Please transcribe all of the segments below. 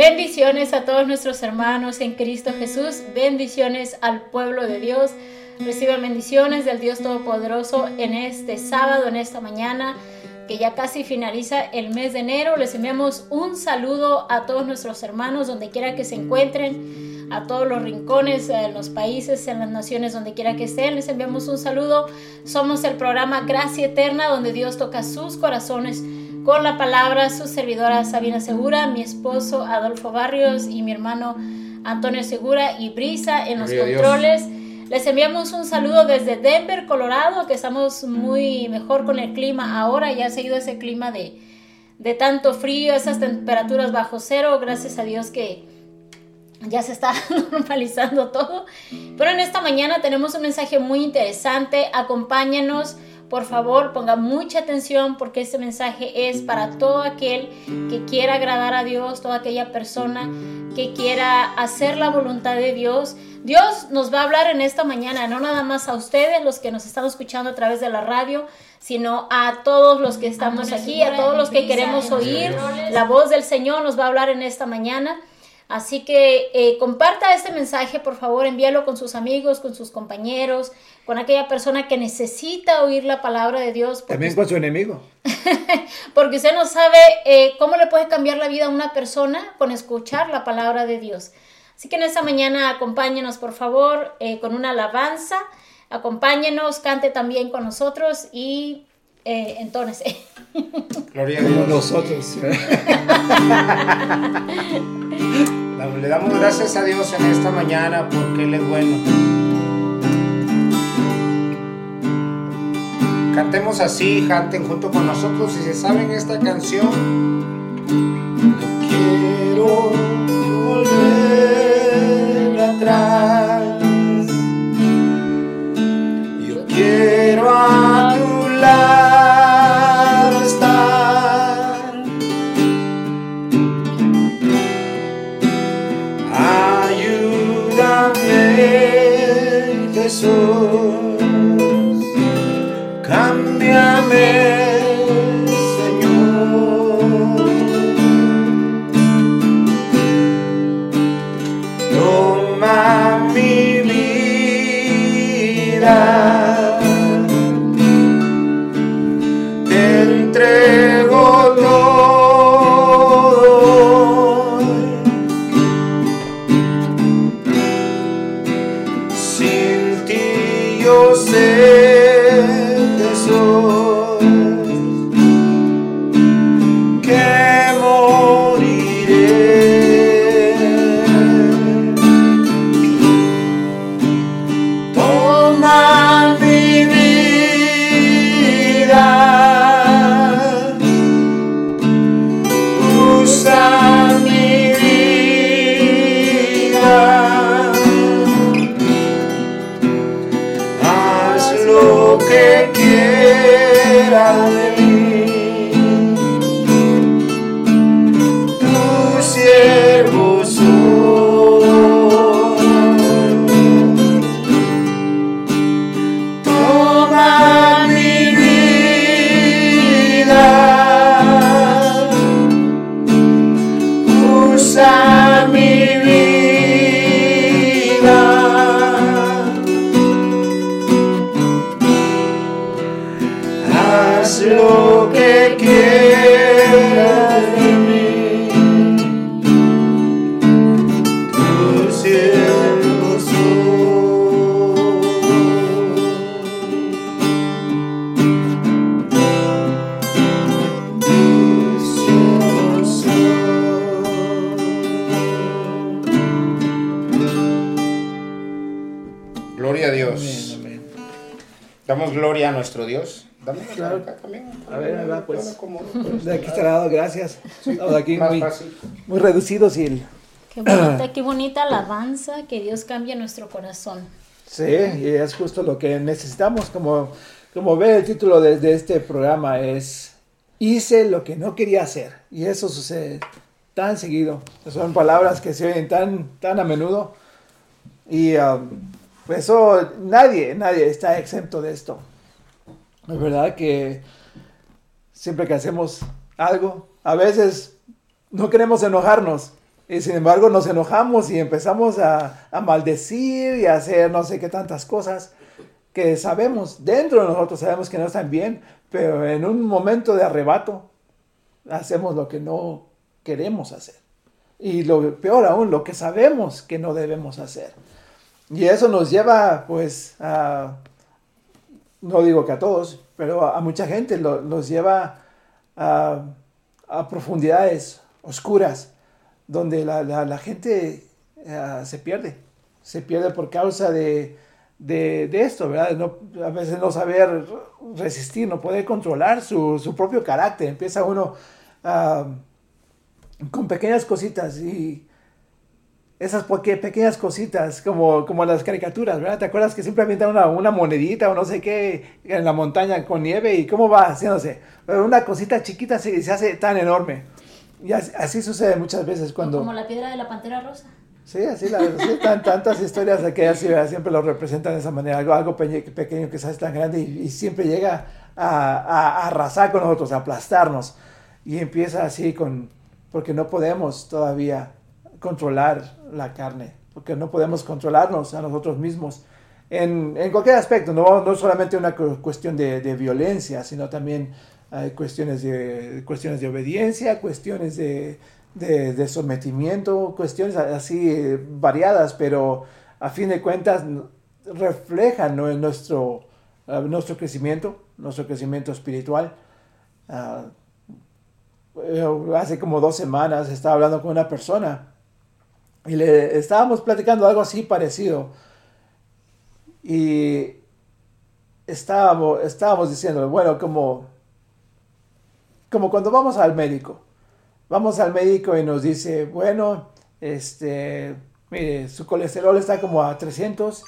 Bendiciones a todos nuestros hermanos en Cristo Jesús. Bendiciones al pueblo de Dios. Reciban bendiciones del Dios Todopoderoso en este sábado, en esta mañana, que ya casi finaliza el mes de enero. Les enviamos un saludo a todos nuestros hermanos, donde quiera que se encuentren, a todos los rincones, en los países, en las naciones, donde quiera que estén. Les enviamos un saludo. Somos el programa Gracia Eterna, donde Dios toca sus corazones con la palabra su servidora Sabina Segura, mi esposo Adolfo Barrios y mi hermano Antonio Segura y Brisa en los controles. Les enviamos un saludo desde Denver, Colorado, que estamos muy mejor con el clima ahora, ya ha seguido ese clima de, de tanto frío, esas temperaturas bajo cero, gracias a Dios que ya se está normalizando todo. Pero en esta mañana tenemos un mensaje muy interesante, acompáñanos por favor, ponga mucha atención porque este mensaje es para todo aquel que quiera agradar a Dios, toda aquella persona que quiera hacer la voluntad de Dios. Dios nos va a hablar en esta mañana, no nada más a ustedes, los que nos están escuchando a través de la radio, sino a todos los que estamos aquí, a todos los que queremos oír la voz del Señor, nos va a hablar en esta mañana. Así que eh, comparta este mensaje, por favor, envíalo con sus amigos, con sus compañeros, con aquella persona que necesita oír la palabra de Dios. También con su enemigo. porque usted no sabe eh, cómo le puede cambiar la vida a una persona con escuchar la palabra de Dios. Así que en esta mañana acompáñenos, por favor, eh, con una alabanza. Acompáñenos, cante también con nosotros y entonces. Gloria a Dios. Nosotros. Le damos gracias a Dios en esta mañana porque Él es bueno. Cantemos así, canten junto con nosotros si se saben esta canción. quiero volver atrás. De aquí está lado, gracias. Estamos aquí muy, muy reducidos y el... Qué bonita, qué bonita alabanza, que Dios cambie nuestro corazón. Sí, y es justo lo que necesitamos, como, como ve el título de, de este programa, es hice lo que no quería hacer. Y eso sucede tan seguido. Son palabras que se oyen tan, tan a menudo. Y um, eso nadie, nadie está exento de esto. Es verdad que siempre que hacemos algo, a veces no queremos enojarnos, Y sin embargo nos enojamos y empezamos a, a maldecir y a hacer no sé qué tantas cosas que sabemos, dentro de nosotros sabemos que no están bien, pero en un momento de arrebato hacemos lo que no queremos hacer. Y lo peor aún, lo que sabemos que no debemos hacer. Y eso nos lleva, pues, a, no digo que a todos, pero a, mucha gente lo, nos lleva a, profundidades oscuras, donde la, gente uh, se pierde. Se pierde por causa de, de, esto, ¿verdad? A veces no saber resistir, no poder controlar su, su propio carácter. Empieza uno uh, con pequeñas cositas y esas pequeñas cositas, como, como las caricaturas, ¿verdad? ¿Te acuerdas que siempre avientan una, una monedita o no sé qué en la montaña con nieve y cómo va haciéndose? Pero una cosita chiquita se, se hace tan enorme. Y así, así, sucede muchas veces cuando... Como la piedra de la pantera rosa. Sí, así, la, sí, tan, tantas historias de que así, siempre lo representan de esa manera, algo, algo pe pequeño que se hace tan grande y, y siempre llega a, a, a, arrasar con nosotros, a aplastarnos. Y empieza así con, porque no podemos todavía controlar la carne, porque no podemos controlarnos a nosotros mismos en, en cualquier aspecto, no, no solamente una cuestión de, violencia, sino también hay cuestiones de, cuestiones de obediencia, cuestiones de, de, sometimiento, cuestiones así variadas, pero a fin de cuentas reflejan nuestro, uh, nuestro crecimiento, nuestro crecimiento espiritual. Uh, hace como dos semanas estaba hablando con una persona y le estábamos platicando algo así parecido. Y estábamos, estábamos diciendo, bueno, como, como cuando vamos al médico. Vamos al médico y nos dice, bueno, este, mire, su colesterol está como a 300,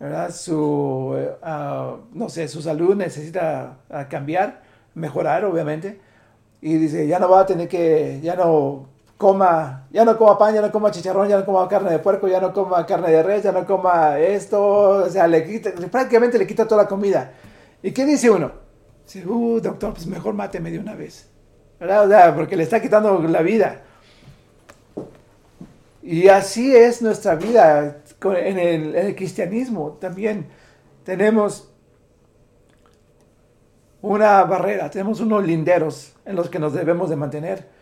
¿verdad? Su, uh, no sé, su salud necesita cambiar, mejorar, obviamente. Y dice, ya no va a tener que, ya no coma, ya no coma pan, ya no coma chicharrón, ya no coma carne de puerco, ya no coma carne de res, ya no coma esto, o sea, le quita, prácticamente le quita toda la comida. ¿Y qué dice uno? Dice, uh, doctor, pues mejor máteme de una vez, ¿verdad? O sea, porque le está quitando la vida. Y así es nuestra vida en el, en el cristianismo. También tenemos una barrera, tenemos unos linderos en los que nos debemos de mantener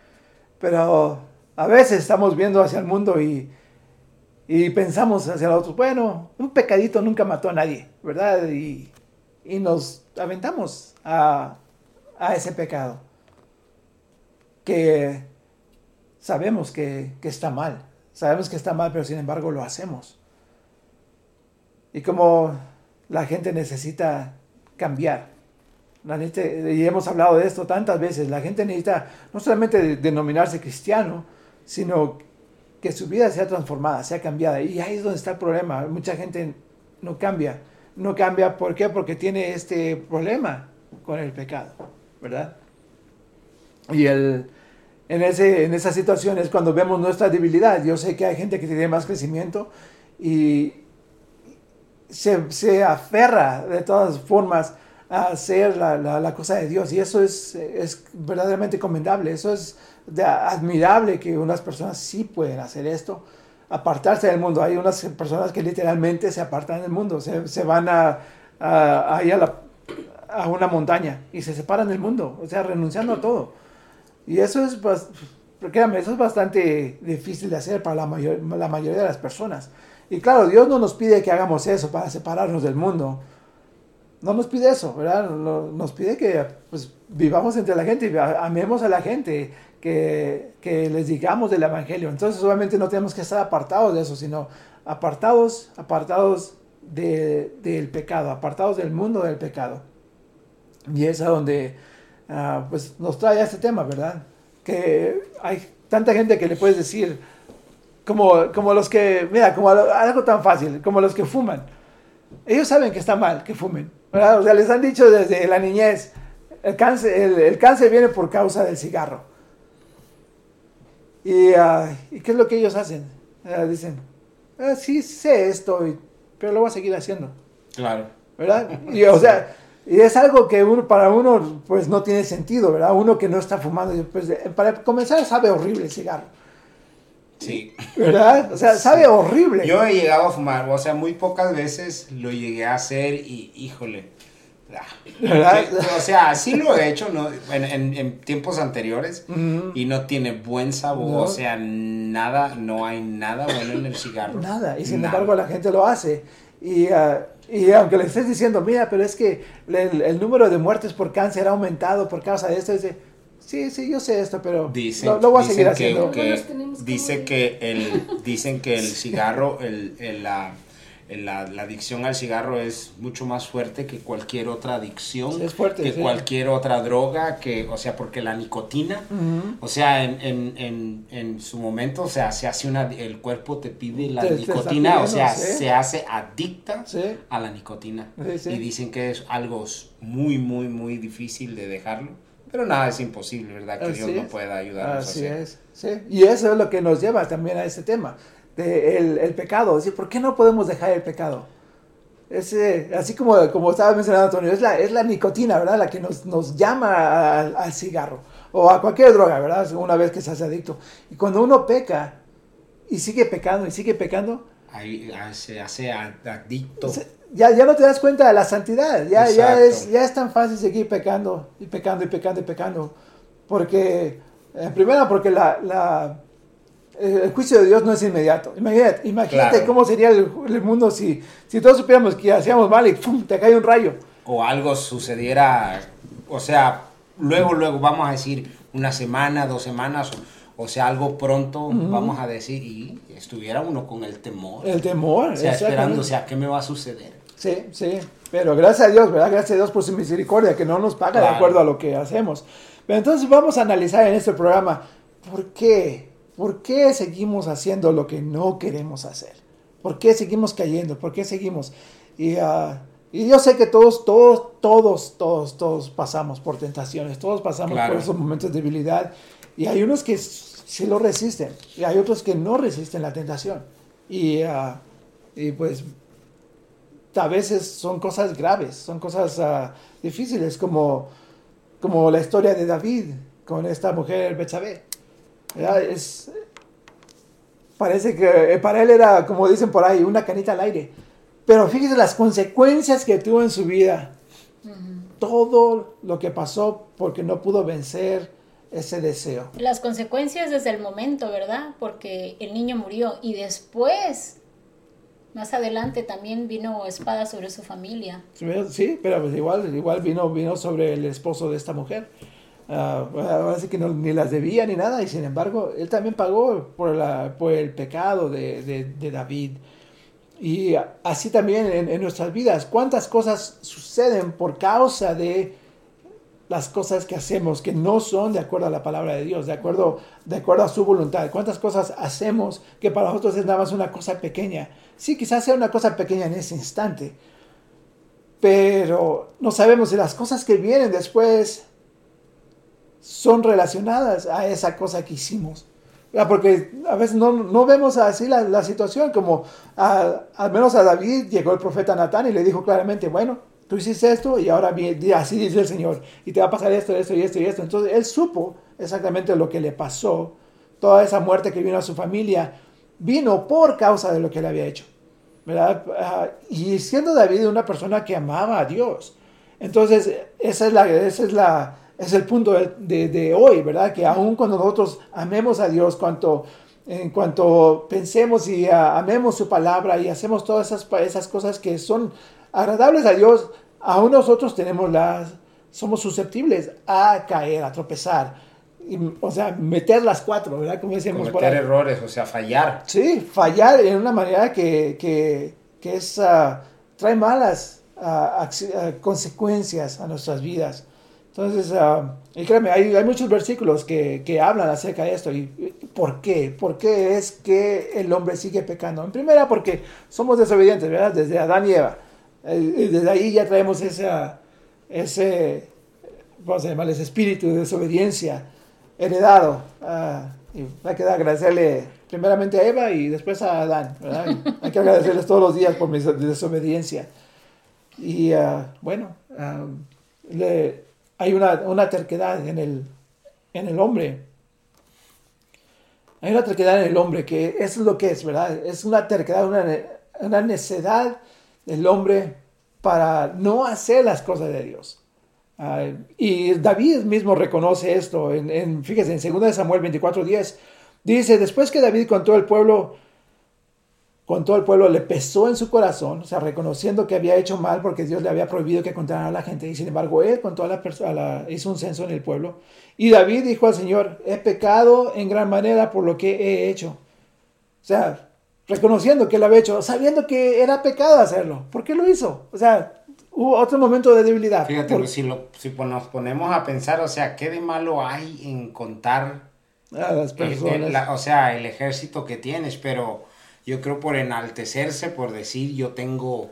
pero a veces estamos viendo hacia el mundo y, y pensamos hacia los otros, bueno, un pecadito nunca mató a nadie, ¿verdad? Y, y nos aventamos a, a, ese pecado que sabemos que, que está mal, sabemos que está mal, pero sin embargo lo hacemos. Y como la gente necesita cambiar, la gente, y hemos hablado de esto tantas veces, la gente necesita no solamente denominarse cristiano, sino que su vida sea transformada, sea cambiada. Y ahí es donde está el problema. Mucha gente no cambia. No cambia, ¿por qué? Porque tiene este problema con el pecado, ¿verdad? Y el, en, ese, en esa situación es cuando vemos nuestra debilidad. Yo sé que hay gente que tiene más crecimiento y se, se aferra de todas formas a hacer la, la, cosa de Dios. Y eso es, es verdaderamente commendable. Eso es admirable que unas personas sí pueden hacer esto. Apartarse del mundo. Hay unas personas que literalmente se apartan del mundo. Se, se van a, a, a una montaña y se separan del mundo. O sea, renunciando a todo. Y eso es, créanme, eso es bastante difícil de hacer para la, mayor, la mayoría de las personas. Y claro, Dios no nos pide que hagamos eso para separarnos del mundo no nos pide eso, ¿verdad? Nos pide que pues, vivamos entre la gente, amemos a la gente, que, que, les digamos del Evangelio. Entonces, obviamente no tenemos que estar apartados de eso, sino apartados, apartados de, del pecado, apartados del mundo del pecado. Y es a donde uh, pues, nos trae este tema, ¿verdad? Que hay tanta gente que le puedes decir, como, como los que, mira, como algo tan fácil, como los que fuman. Ellos saben que está mal que fumen, o sea, les han dicho desde la niñez, el cáncer, el, el cáncer viene por causa del cigarro. Y, uh, ¿y qué es lo que ellos hacen? Uh, dicen, ah, sí sé esto, y, pero lo voy a seguir haciendo. Claro. ¿Verdad? Y, o sea, y es algo que uno, para uno pues no tiene sentido, ¿verdad? Uno que no está fumando, pues, para comenzar sabe horrible el cigarro. Sí. ¿Verdad? O sea, sabe horrible. Yo he llegado a fumar, o sea, muy pocas veces lo llegué a hacer y, híjole. ah, ¿Verdad? o sea, sí lo he hecho ¿no? en, en- en tiempos anteriores Ujú. y no tiene buen sabor, No. o sea, nada, no hay nada bueno en el cigarro. Nada, y sin Nada. embargo la gente lo hace. Y, ah, y aunque le estés diciendo, mira, pero es que el, el número de muertes por cáncer ha aumentado por causa de esto, dice, sí, sí, yo sé esto, pero Dicen, lo, lo voy a dicen seguir que, haciendo. que- que dice que el, dicen que el cigarro, el, el- la, el- la, la adicción al cigarro es mucho más fuerte que cualquier otra adicción, Sí, es fuerte, que sí. cualquier otra droga, que, o sea, porque la nicotina, o sea, en, en, en, en su momento, o sea, se hace una, el cuerpo te pide la Te- te está nicotina, o sea, sí. se hace adicta Sí. a la nicotina. Sí, sí. Y dicen que es algo muy, muy, muy difícil de dejarlo. Pero nada es imposible, ¿verdad? Que Así Dios es. no pueda ayudarnos Así a es, sí. Y eso es lo que nos lleva también a este tema, de el, el pecado. Es decir, ¿por qué no podemos dejar el pecado? Ese, así como, como estaba mencionando Antonio, es la, es la nicotina, ¿verdad? La que nos, nos llama al, cigarro o a cualquier droga, ¿verdad? Una vez que se hace adicto. Y cuando uno peca y sigue pecando y sigue pecando, Ahí ah, se hace ad- adicto. se- ya, ya no te das cuenta de la santidad. Ya, ya, es, ya es tan fácil seguir pecando y pecando y pecando y pecando. Porque, en primera, porque la, la- el juicio de Dios no es inmediato. Imagínate, imagínate Claro. cómo sería el, el mundo si, si todos supiéramos que hacíamos mal y ¡pum! te cae un rayo. O algo sucediera, o sea, luego, luego vamos a decir una semana, dos semanas, o, o sea, algo pronto, vamos a decir, y estuviera uno con el temor. El temor. o sea, esperando, o sea, ¿qué me va a suceder? Sí, sí, pero gracias a Dios, ¿verdad? Gracias a Dios por su misericordia, que no nos paga de Claro. acuerdo a lo que hacemos. Pero entonces vamos a analizar en este programa por qué, por qué seguimos haciendo lo que no queremos hacer. ¿Por qué seguimos cayendo? ¿Por qué seguimos? Y, ah, y yo sé que todos, todos, todos, todos, todos pasamos por tentaciones, todos pasamos Claro. por esos momentos de debilidad. Y hay unos que sí lo resisten y hay otros que no resisten la tentación. Y, ah, y pues a veces son cosas graves, son cosas ah, difíciles, como, como la historia de David con esta mujer Betsabé. Es, parece que eh, para él era, como dicen por ahí, una canita al aire. Pero fíjese las consecuencias que tuvo en su vida. Todo lo que pasó porque no pudo vencer ese deseo. Las consecuencias desde el momento, ¿verdad? Porque el niño murió y después, más adelante, también vino espada sobre su familia. Sí, pero pues igual, igual vino, vino sobre el esposo de esta mujer. Ah, ahora sí que no, ni las debía ni nada, y sin embargo, él también pagó por, la, por el pecado de, de- de David. Y así también en, en nuestras vidas, cuántas cosas suceden por causa de las cosas que hacemos que no son de acuerdo a la palabra de Dios, de acuerdo, de acuerdo a su voluntad. Cuántas cosas hacemos que para nosotros es nada más una cosa pequeña. Sí, quizás sea una cosa pequeña en ese instante, pero no sabemos si las cosas que vienen después son relacionadas a esa cosa que hicimos. ¿Verdad? Porque a veces no, no vemos así la, la situación, como al menos a David llegó el profeta Natán y le dijo claramente, bueno, tú hiciste esto y ahora así dice el Señor, y te va a pasar esto, esto y esto y esto. Entonces él supo exactamente lo que le pasó, toda esa muerte que vino a su familia, vino por causa de lo que él había hecho. ¿verdad? Ah, y siendo David una persona que amaba a Dios. Entonces, esa es la, esa es la, es el punto de, de- de hoy, ¿verdad? Que aun cuando nosotros amemos a Dios, cuanto, en cuanto pensemos y ah, amemos su palabra y hacemos todas esas, esas cosas que son agradables a Dios, aún nosotros tenemos las, somos susceptibles a caer, a tropezar. Y, o sea, meter las cuatro, ¿verdad? Como decíamos por Cometer ahí. errores, o sea, fallar. Sí, fallar en una manera que, que, que es, ah, trae malas ah, consecuencias a nuestras vidas. Entonces, ah, y créeme, hay, hay muchos versículos que, que hablan acerca de esto. ¿Y y por qué? ¿Por qué es que el hombre sigue pecando? En primera, porque somos desobedientes, ¿verdad? Desde Adán y Eva. Eh, desde ahí ya traemos esa, ese, vamos a llamarle ese espíritu de desobediencia heredado. ah, y hay que agradecerle primeramente a Eva y después a Adán. ¿verdad? Hay que agradecerles todos los días por mi des- desobediencia. Y ah, bueno, ah, le- hay una, una terquedad en el, en el hombre. Hay una terquedad en el hombre, que es lo que es, ¿verdad? Es una terquedad, una, una necedad del hombre para no hacer las cosas de Dios. Y David mismo reconoce esto, en, en, fíjese, en 2 Samuel 24:10, dice, después que David contó el pueblo, con todo el pueblo le pesó en su corazón, o sea, reconociendo que había hecho mal porque Dios le había prohibido que contaran a la gente, y sin embargo él contó a la, hizo un censo en el pueblo, y David dijo al Señor, he pecado en gran manera por lo que he hecho. O sea, reconociendo que lo había hecho, sabiendo que era pecado hacerlo. ¿Por qué lo hizo? O sea, hubo otro momento de debilidad. Fíjate, pues, si, lo, si nos ponemos a pensar, o sea, ¿qué de malo hay en contar a las personas? o sea, el ejército que tienes, pero yo creo por enaltecerse, por decir yo tengo,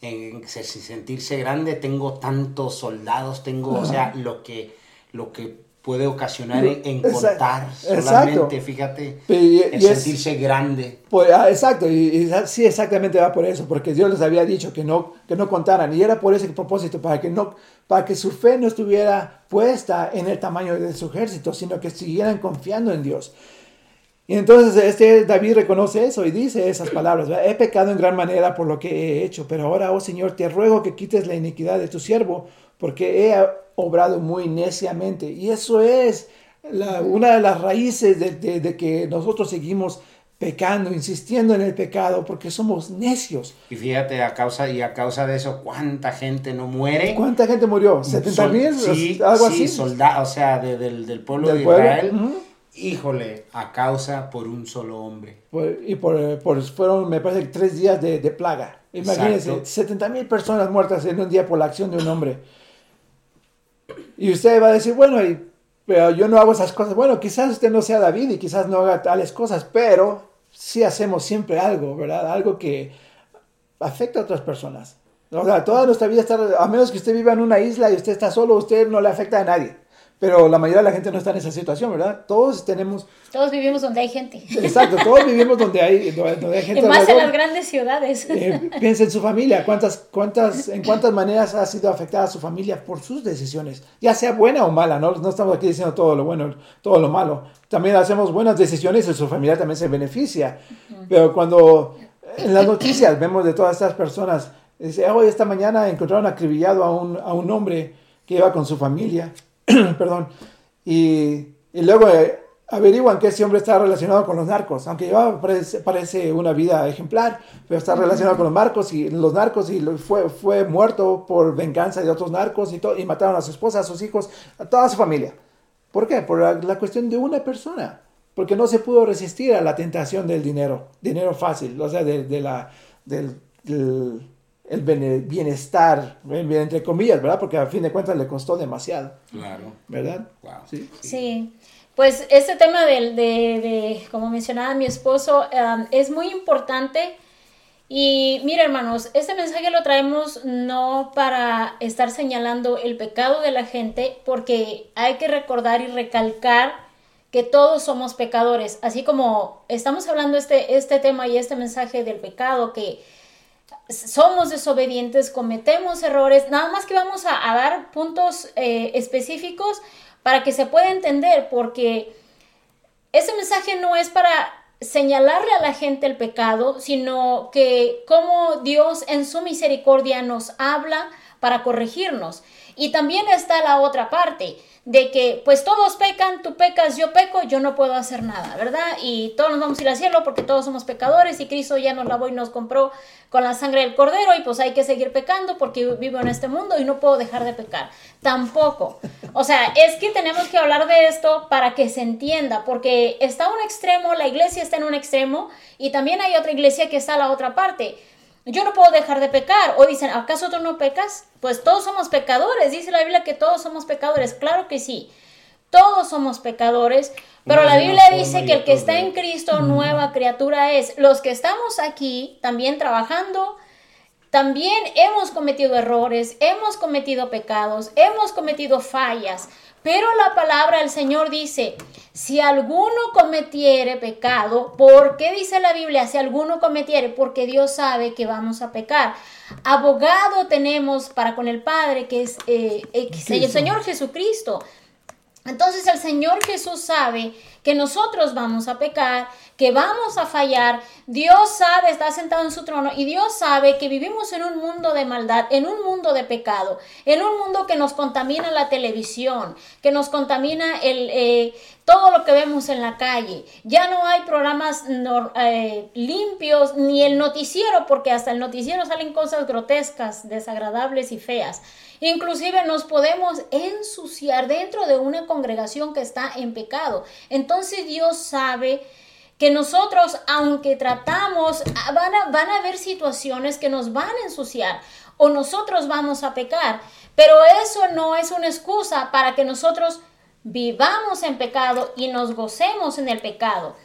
en sentirse grande, tengo tantos soldados, tengo, o sea, lo que, lo que puede ocasionar en contar solamente, fíjate, el sentirse grande. Pues, ah, exacto, y, sí, exactamente va por eso, porque Dios les había dicho que no, que no contaran, y era por ese propósito, para que, no, para que su fe no estuviera puesta en el tamaño de su ejército, sino que siguieran confiando en Dios. Y entonces este David reconoce eso y dice esas palabras, he pecado en gran manera por lo que he hecho, pero ahora, oh Señor, te ruego que quites la iniquidad de tu siervo, porque he obrado muy neciamente. Y eso es una de las raíces de, que nosotros seguimos pecando, insistiendo en el pecado, porque somos necios. Y fíjate, a causa, y a causa de eso, ¿cuánta gente no muere? ¿Cuánta gente murió? ¿70 mil? Sí, algo sí, soldados, o sea, del, pueblo de Israel. Híjole, a causa por un solo hombre. y por, fueron, me parece, tres días de, plaga. Imagínense, 70 mil personas muertas en un día por la acción de un hombre. Y usted va a decir, bueno, pero yo no hago esas cosas. Bueno, quizás usted no sea David y quizás no haga tales cosas, pero sí hacemos siempre algo, ¿verdad? Algo que afecta a otras personas. O sea, toda nuestra vida está, a menos que usted viva en una isla y usted está solo, usted no le afecta a nadie. Pero la mayoría de la gente no está en esa situación, ¿verdad? Todos tenemos... Todos vivimos donde hay gente. Exacto, todos vivimos donde hay, donde hay gente. Y más en las grandes ciudades. Eh, piensa en su familia, ¿cuántas, cuántas, en cuántas maneras ha sido afectada su familia por sus decisiones, ya sea buena o mala, ¿no? No estamos aquí diciendo todo lo bueno, todo lo malo. También hacemos buenas decisiones y su familia también se beneficia. Pero cuando en las noticias vemos de todas estas personas, dice, hoy esta mañana encontraron acribillado a un, a un hombre que iba con su familia perdón, y, y luego eh, averiguan que ese hombre está relacionado con los narcos, aunque lleva, parece, una vida ejemplar, pero está relacionado con los narcos y los narcos y fue, fue muerto por venganza de otros narcos y, y mataron a su esposa, a sus hijos, a toda su familia. ¿Por qué? Por la, cuestión de una persona, porque no se pudo resistir a la tentación del dinero, dinero fácil, o sea, de, la, del el bienestar, entre comillas, ¿verdad? Porque a fin de cuentas le costó demasiado. Claro. ¿Verdad? Sí. sí. Pues este tema de, de, como mencionaba mi esposo, um, es muy importante. Y mira, hermanos, este mensaje lo traemos no para estar señalando el pecado de la gente, porque hay que recordar y recalcar que todos somos pecadores. Así como estamos hablando este, este tema y este mensaje del pecado, que somos desobedientes, cometemos errores, nada más que vamos a, dar puntos eh, específicos para que se pueda entender, porque ese mensaje no es para señalarle a la gente el pecado, sino que como Dios en su misericordia nos habla para corregirnos. Y también está la otra parte de que pues todos pecan, tú pecas, yo peco, yo no puedo hacer nada, ¿verdad? Y todos nos vamos a ir al cielo porque todos somos pecadores y Cristo ya nos lavó y nos compró con la sangre del cordero y pues hay que seguir pecando porque vivo en este mundo y no puedo dejar de pecar. Tampoco. O sea, es que tenemos que hablar de esto para que se entienda, porque está un extremo, la iglesia está en un extremo y también hay otra iglesia que está a la otra parte yo no puedo dejar de pecar. O dicen, ¿acaso tú no pecas? Pues todos somos pecadores. Dice la Biblia que todos somos pecadores. Claro que sí. Todos somos pecadores. Pero la Biblia dice que el que está en Cristo, nueva criatura es. Los que estamos aquí también trabajando, también hemos cometido errores, hemos cometido pecados, hemos cometido fallas. Pero la palabra del Señor dice, si alguno cometiere pecado, ¿por qué dice la Biblia? Si alguno cometiere, porque Dios sabe que vamos a pecar. Abogado tenemos para con el Padre, que es eh, el Señor Jesucristo. Entonces el Señor Jesús sabe que nosotros vamos a pecar, que vamos a fallar. Dios sabe, está sentado en su trono y Dios sabe que vivimos en un mundo de maldad, en un mundo de pecado, en un mundo que nos contamina la televisión, que nos contamina el, eh, todo lo que vemos en la calle. Ya no hay programas eh, limpios ni el noticiero, porque hasta el noticiero salen cosas grotescas, desagradables y feas. Inclusive nos podemos ensuciar dentro de una congregación que está en pecado. Entonces Dios sabe que nosotros, aunque tratamos, van a, van a haber situaciones que nos van a ensuciar o nosotros vamos a pecar. Pero eso no es una excusa para que nosotros vivamos en pecado y nos gocemos en el pecado.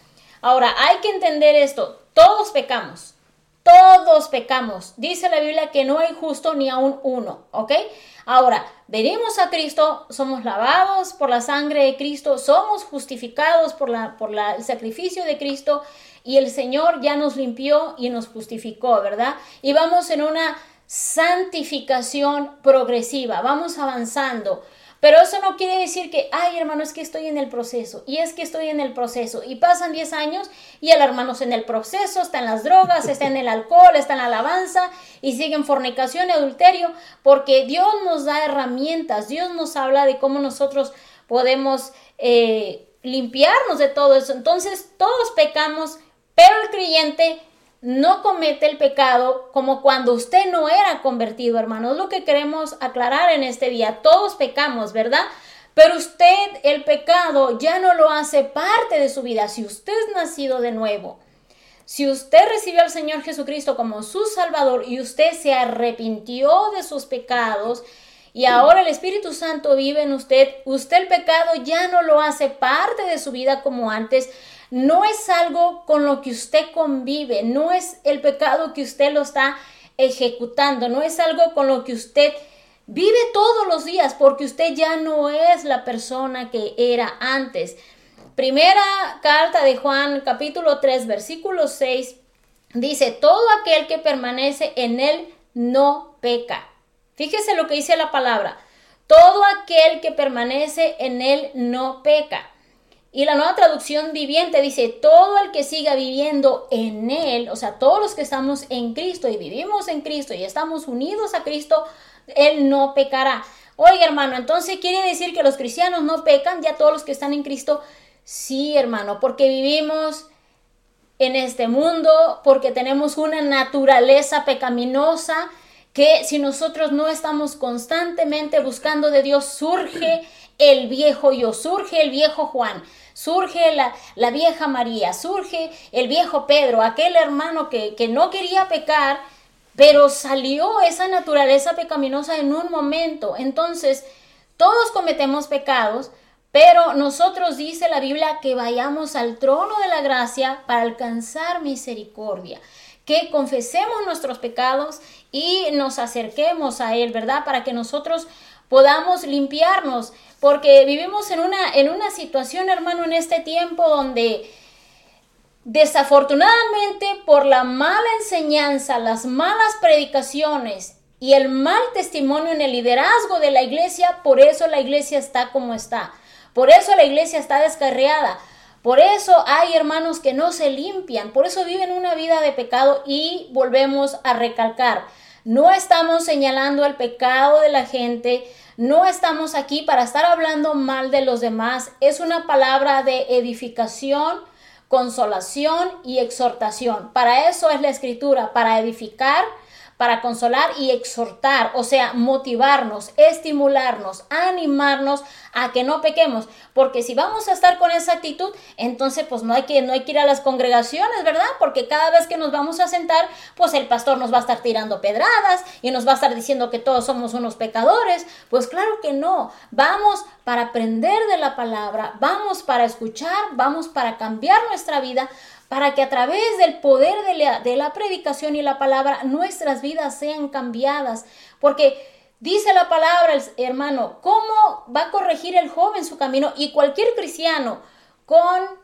Ahora, hay que entender esto, todos pecamos, todos pecamos. Dice la Biblia que no hay justo ni aún uno, ¿ok? Ahora, venimos a Cristo, somos lavados por la sangre de Cristo, somos justificados por, la, por el sacrificio de Cristo y el Señor ya nos limpió y nos justificó, ¿verdad? Y vamos en una santificación progresiva, vamos avanzando. Pero eso no quiere decir que, ay hermano, es que estoy en el proceso, y es que estoy en el proceso, y pasan 10 años y el hermano está en el proceso, está en las drogas, está en el alcohol, está en la alabanza, y sigue en fornicación y adulterio, porque Dios nos da herramientas, Dios nos habla de cómo nosotros podemos eh, limpiarnos de todo eso. Entonces, todos pecamos, pero el creyente no comete el pecado como cuando usted no era convertido, hermanos. Lo que queremos aclarar en este día. Todos pecamos, ¿verdad? Pero usted el pecado ya no lo hace parte de su vida. Si usted es nacido de nuevo, si usted recibió al Señor Jesucristo como su Salvador y usted se arrepintió de sus pecados, y ahora el Espíritu Santo vive en usted, usted el pecado ya no lo hace parte de su vida como antes, no es algo con lo que usted convive, no es el pecado que usted lo está ejecutando, no es algo con lo que usted vive todos los días, porque usted ya no es la persona que era antes. Primera carta de Juan capítulo 3 versículo 6 dice, todo aquel que permanece en él no peca. Fíjese lo que dice la palabra, todo aquel que permanece en él no peca. Y la nueva traducción viviente dice, todo el que siga viviendo en Él, o sea, todos los que estamos en Cristo y vivimos en Cristo y estamos unidos a Cristo, Él no pecará. Oiga, hermano, entonces quiere decir que los cristianos no pecan, ya todos los que están en Cristo, sí, hermano, porque vivimos en este mundo, porque tenemos una naturaleza pecaminosa que si nosotros no estamos constantemente buscando de Dios, surge el viejo yo, surge el viejo Juan, surge la, la vieja María, surge el viejo Pedro, aquel hermano que, que no quería pecar, pero salió esa naturaleza pecaminosa en un momento. Entonces, todos cometemos pecados, pero nosotros dice la Biblia que vayamos al trono de la gracia para alcanzar misericordia, que confesemos nuestros pecados y nos acerquemos a Él, ¿verdad? Para que nosotros podamos limpiarnos, porque vivimos en una, en una situación, hermano, en este tiempo donde desafortunadamente por la mala enseñanza, las malas predicaciones y el mal testimonio en el liderazgo de la iglesia, por eso la iglesia está como está. Por eso la iglesia está descarriada. Por eso hay hermanos que no se limpian. Por eso viven una vida de pecado y volvemos a recalcar. No estamos señalando el pecado de la gente, no estamos aquí para estar hablando mal de los demás. Es una palabra de edificación, consolación y exhortación. Para eso es la escritura, para edificar, para consolar y exhortar, o sea, motivarnos, estimularnos, animarnos a que no pequemos, porque si vamos a estar con esa actitud, entonces pues no hay que no hay que ir a las congregaciones, ¿verdad? Porque cada vez que nos vamos a sentar, pues el pastor nos va a estar tirando pedradas y nos va a estar diciendo que todos somos unos pecadores, pues claro que no. Vamos para aprender de la palabra, vamos para escuchar, vamos para cambiar nuestra vida, para que a través del poder de la, predicación y la palabra nuestras vidas sean cambidas. Porque dice la palabra, hermano, ¿cómo va a corregir el joven su camino? Y cualquier cristiano con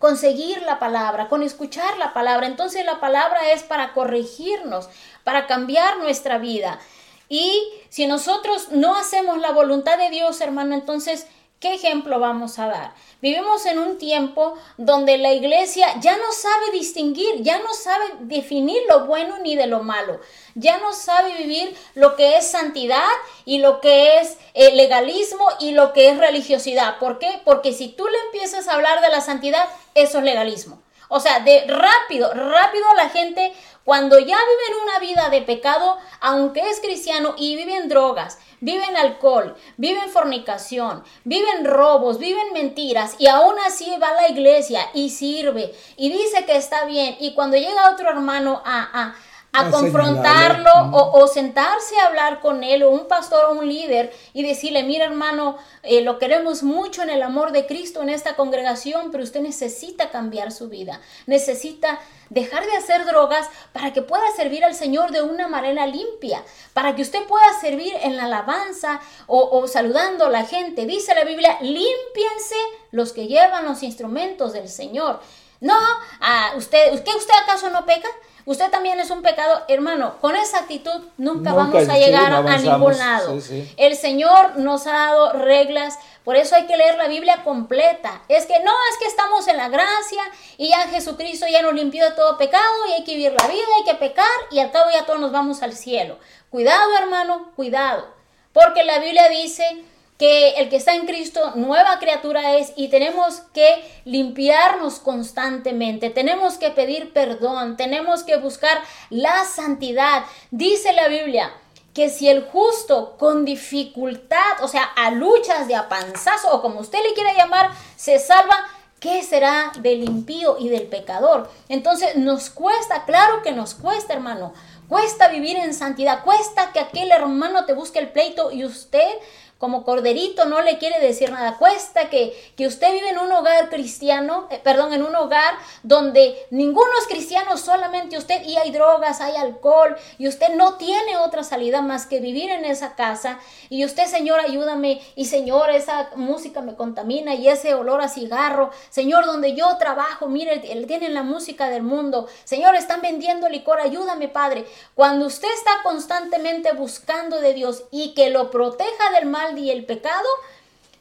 conseguir la palabra, con escuchar la palabra. Entonces la palabra es para corregirnos, para cambiar nuestra vida. Y si nosotros no hacemos la voluntad de Dios, hermano, entonces ¿Qué ejemplo vamos a dar? Vivimos en un tiempo donde la iglesia ya no sabe distinguir, ya no sabe definir lo bueno ni de lo malo, ya no sabe vivir lo que es santidad y lo que es eh, legalismo y lo que es religiosidad. ¿Por qué? Porque si tú le empiezas a hablar de la santidad, eso es legalismo. O sea, de rápido, rápido la gente cuando ya viven una vida de pecado, aunque es cristiano y viven drogas, viven alcohol, viven fornicación, viven robos, viven mentiras y aún así va a la iglesia y sirve y dice que está bien y cuando llega otro hermano a, a, confrontarlo o, sentarse a hablar con él o un pastor o un líder y decirle, mira hermano, eh, lo queremos mucho en el amor de Cristo en esta congregación, pero usted necesita cambiar su vida, necesita dejar de hacer drogas para que pueda servir al Señor de una manera limpia, para que usted pueda servir en la alabanza o, saludando a la gente. Dice la Biblia, límpiense los que llevan los instrumentos del Señor. No, a usted, ¿qué usted acaso no peca? Usted también es un pecado, hermano. Con esa actitud nunca, vamos a llegar a ningún lado. El Señor nos ha dado reglas, por eso hay que leer la Biblia completa. Es que no, es que estamos en la gracia y ya Jesucristo ya nos limpió de todo pecado y hay que vivir la vida, hay que pecar y al cabo ya todos nos vamos al cielo. Cuidado, hermano, cuidado. Porque la Biblia dice que el que está en Cristo nueva criatura es y tenemos que limpiarnos constantemente, tenemos que pedir perdón, tenemos que buscar la santidad. Dice la Biblia que si el justo con dificultad, o sea, a luchas de apanzazo o como usted le quiera llamar, se salva, ¿qué será del impío y del pecador? Entonces nos cuesta, claro que nos cuesta, hermano. Cuesta vivir en santidad, cuesta que aquel hermano te busque el pleito y usted como corderito no le quiere decir nada. Cuesta que, que usted vive en un hogar cristiano, eh, perdón, en un hogar donde ninguno es cristiano, solamente usted, y hay drogas, hay alcohol, y usted no tiene otra salida más que vivir en esa casa. Y usted, Señor, ayúdame, y Señor, esa música me contamina, y ese olor a cigarro. Señor, donde yo trabajo, mire, tienen la música del mundo. Señor, están vendiendo licor, ayúdame, Padre. Cuando usted está constantemente buscando de Dios y que lo proteja del mal, y el pecado,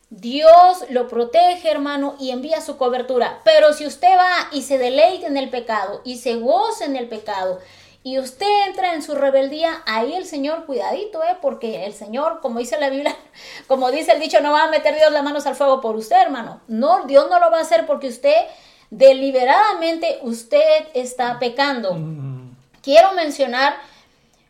Dios lo protege, hermano, y envía su cobertura. Pero si usted va y se deleita en el pecado y se goza en el pecado y usted entra en su rebeldía, ahí el Señor, cuidadito, ¿eh? porque el Señor, como dice la Biblia, como dice el dicho, no va a meter Dios las manos al fuego por usted, hermano. No, Dios no lo va a hacer porque usted deliberadamente usted está pecando. Mm. Quiero mencionar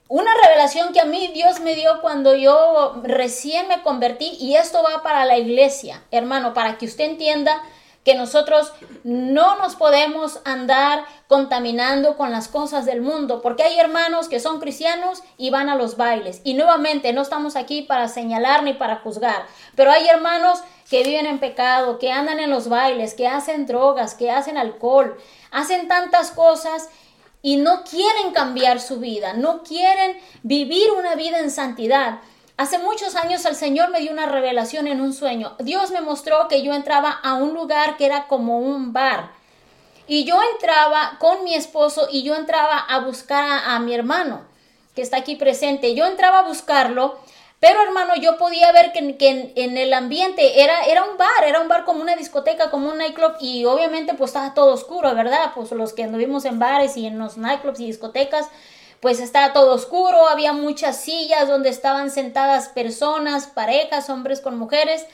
una revelación que a mí Dios me dio cuando yo recién me convertí y esto va para la iglesia, hermano, para que usted entienda que nosotros no nos podemos andar contaminando con las cosas del mundo, porque hay hermanos que son cristianos y van a los bailes. Y nuevamente, no estamos aquí para señalar ni para juzgar, pero hay hermanos que viven en pecado, que andan en los bailes, que hacen drogas, que hacen alcohol, hacen tantas cosas y no quieren cambiar su vida, no quieren vivir una vida en santidad. Hace muchos años el Señor me dio una revelación en un sueño. Dios me mostró que yo entraba a un lugar que era como un bar. Y yo entraba con mi esposo y yo entraba a buscar a, mi hermano que está aquí presente. Yo entraba a buscarlo pero hermano, yo podía ver que, en, el ambiente era, era un bar, era un bar como una discoteca, como un nightclub y obviamente pues estaba todo oscuro, ¿verdad? Pues los que anduvimos en bares y en los nightclubs y discotecas, pues estaba todo oscuro, había muchas sillas donde estaban sentadas personas, parejas, hombres con mujeres.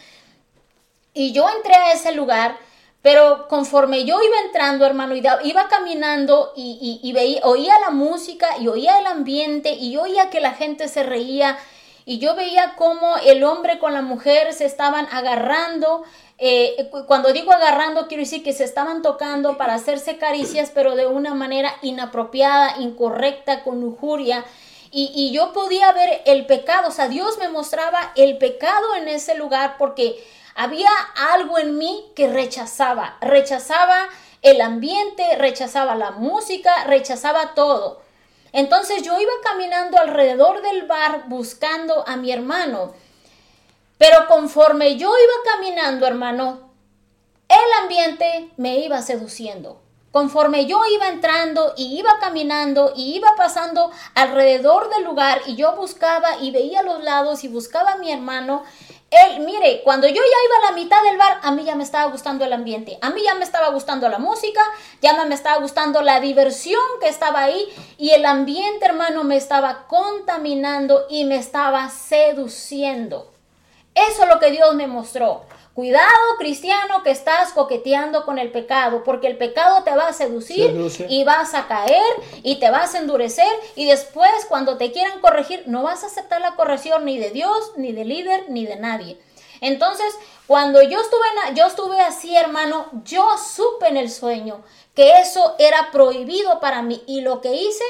Y yo entré a ese lugar, pero conforme yo iba entrando, hermano, iba caminando y, y veía, oía la música y oía el ambiente y oía que la gente se reía y yo veía cómo el hombre con la mujer se estaban agarrando. Eh, cuando digo agarrando, quiero decir que se estaban tocando para hacerse caricias, pero de una manera inapropiada, incorrecta, con lujuria. Y, y yo podía ver el pecado, o sea, Dios me mostraba el pecado en ese lugar porque había algo en mí que rechazaba, rechazaba el ambiente, rechazaba la música, rechazaba todo. Entonces yo iba caminando alrededor del bar buscando a mi hermano. Pero conforme yo iba caminando, hermano, el ambiente me iba seduciendo. Conforme yo iba entrando y iba caminando y iba pasando alrededor del lugar y yo buscaba y veía a los lados y buscaba a mi hermano, él, mire, cuando yo ya iba a la mitad del bar, a mí ya me estaba gustando el ambiente, a mí ya me estaba gustando la música, ya me estaba gustando la diversión que estaba ahí y el ambiente, hermano, me estaba contaminando y me estaba seduciendo. Eso es lo que Dios me mostró. Cuidado, cristiano, que estás coqueteando con el pecado, porque el pecado te va a seducir y vas a caer y te vas a endurecer y después cuando te quieran corregir no vas a aceptar la corrección ni de Dios, ni del líder, ni de nadie. Entonces, cuando yo estuve, yo estuve así, hermano, yo supe en el sueño que eso era prohibido para mí y lo que hice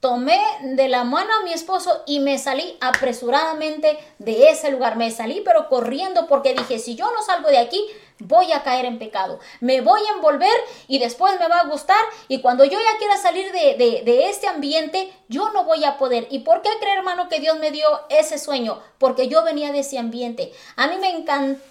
tomé de la mano a mi esposo y me salí apresuradamente de ese lugar. Me salí pero corriendo porque dije, si yo no salgo de aquí, voy a caer en pecado. Me voy a envolver y después me va a gustar y cuando yo ya quiera salir de, de, este ambiente, yo no voy a poder. ¿Y por qué creer, hermano, que Dios me dio ese sueño? Porque yo venía de ese ambiente. A mí me encantó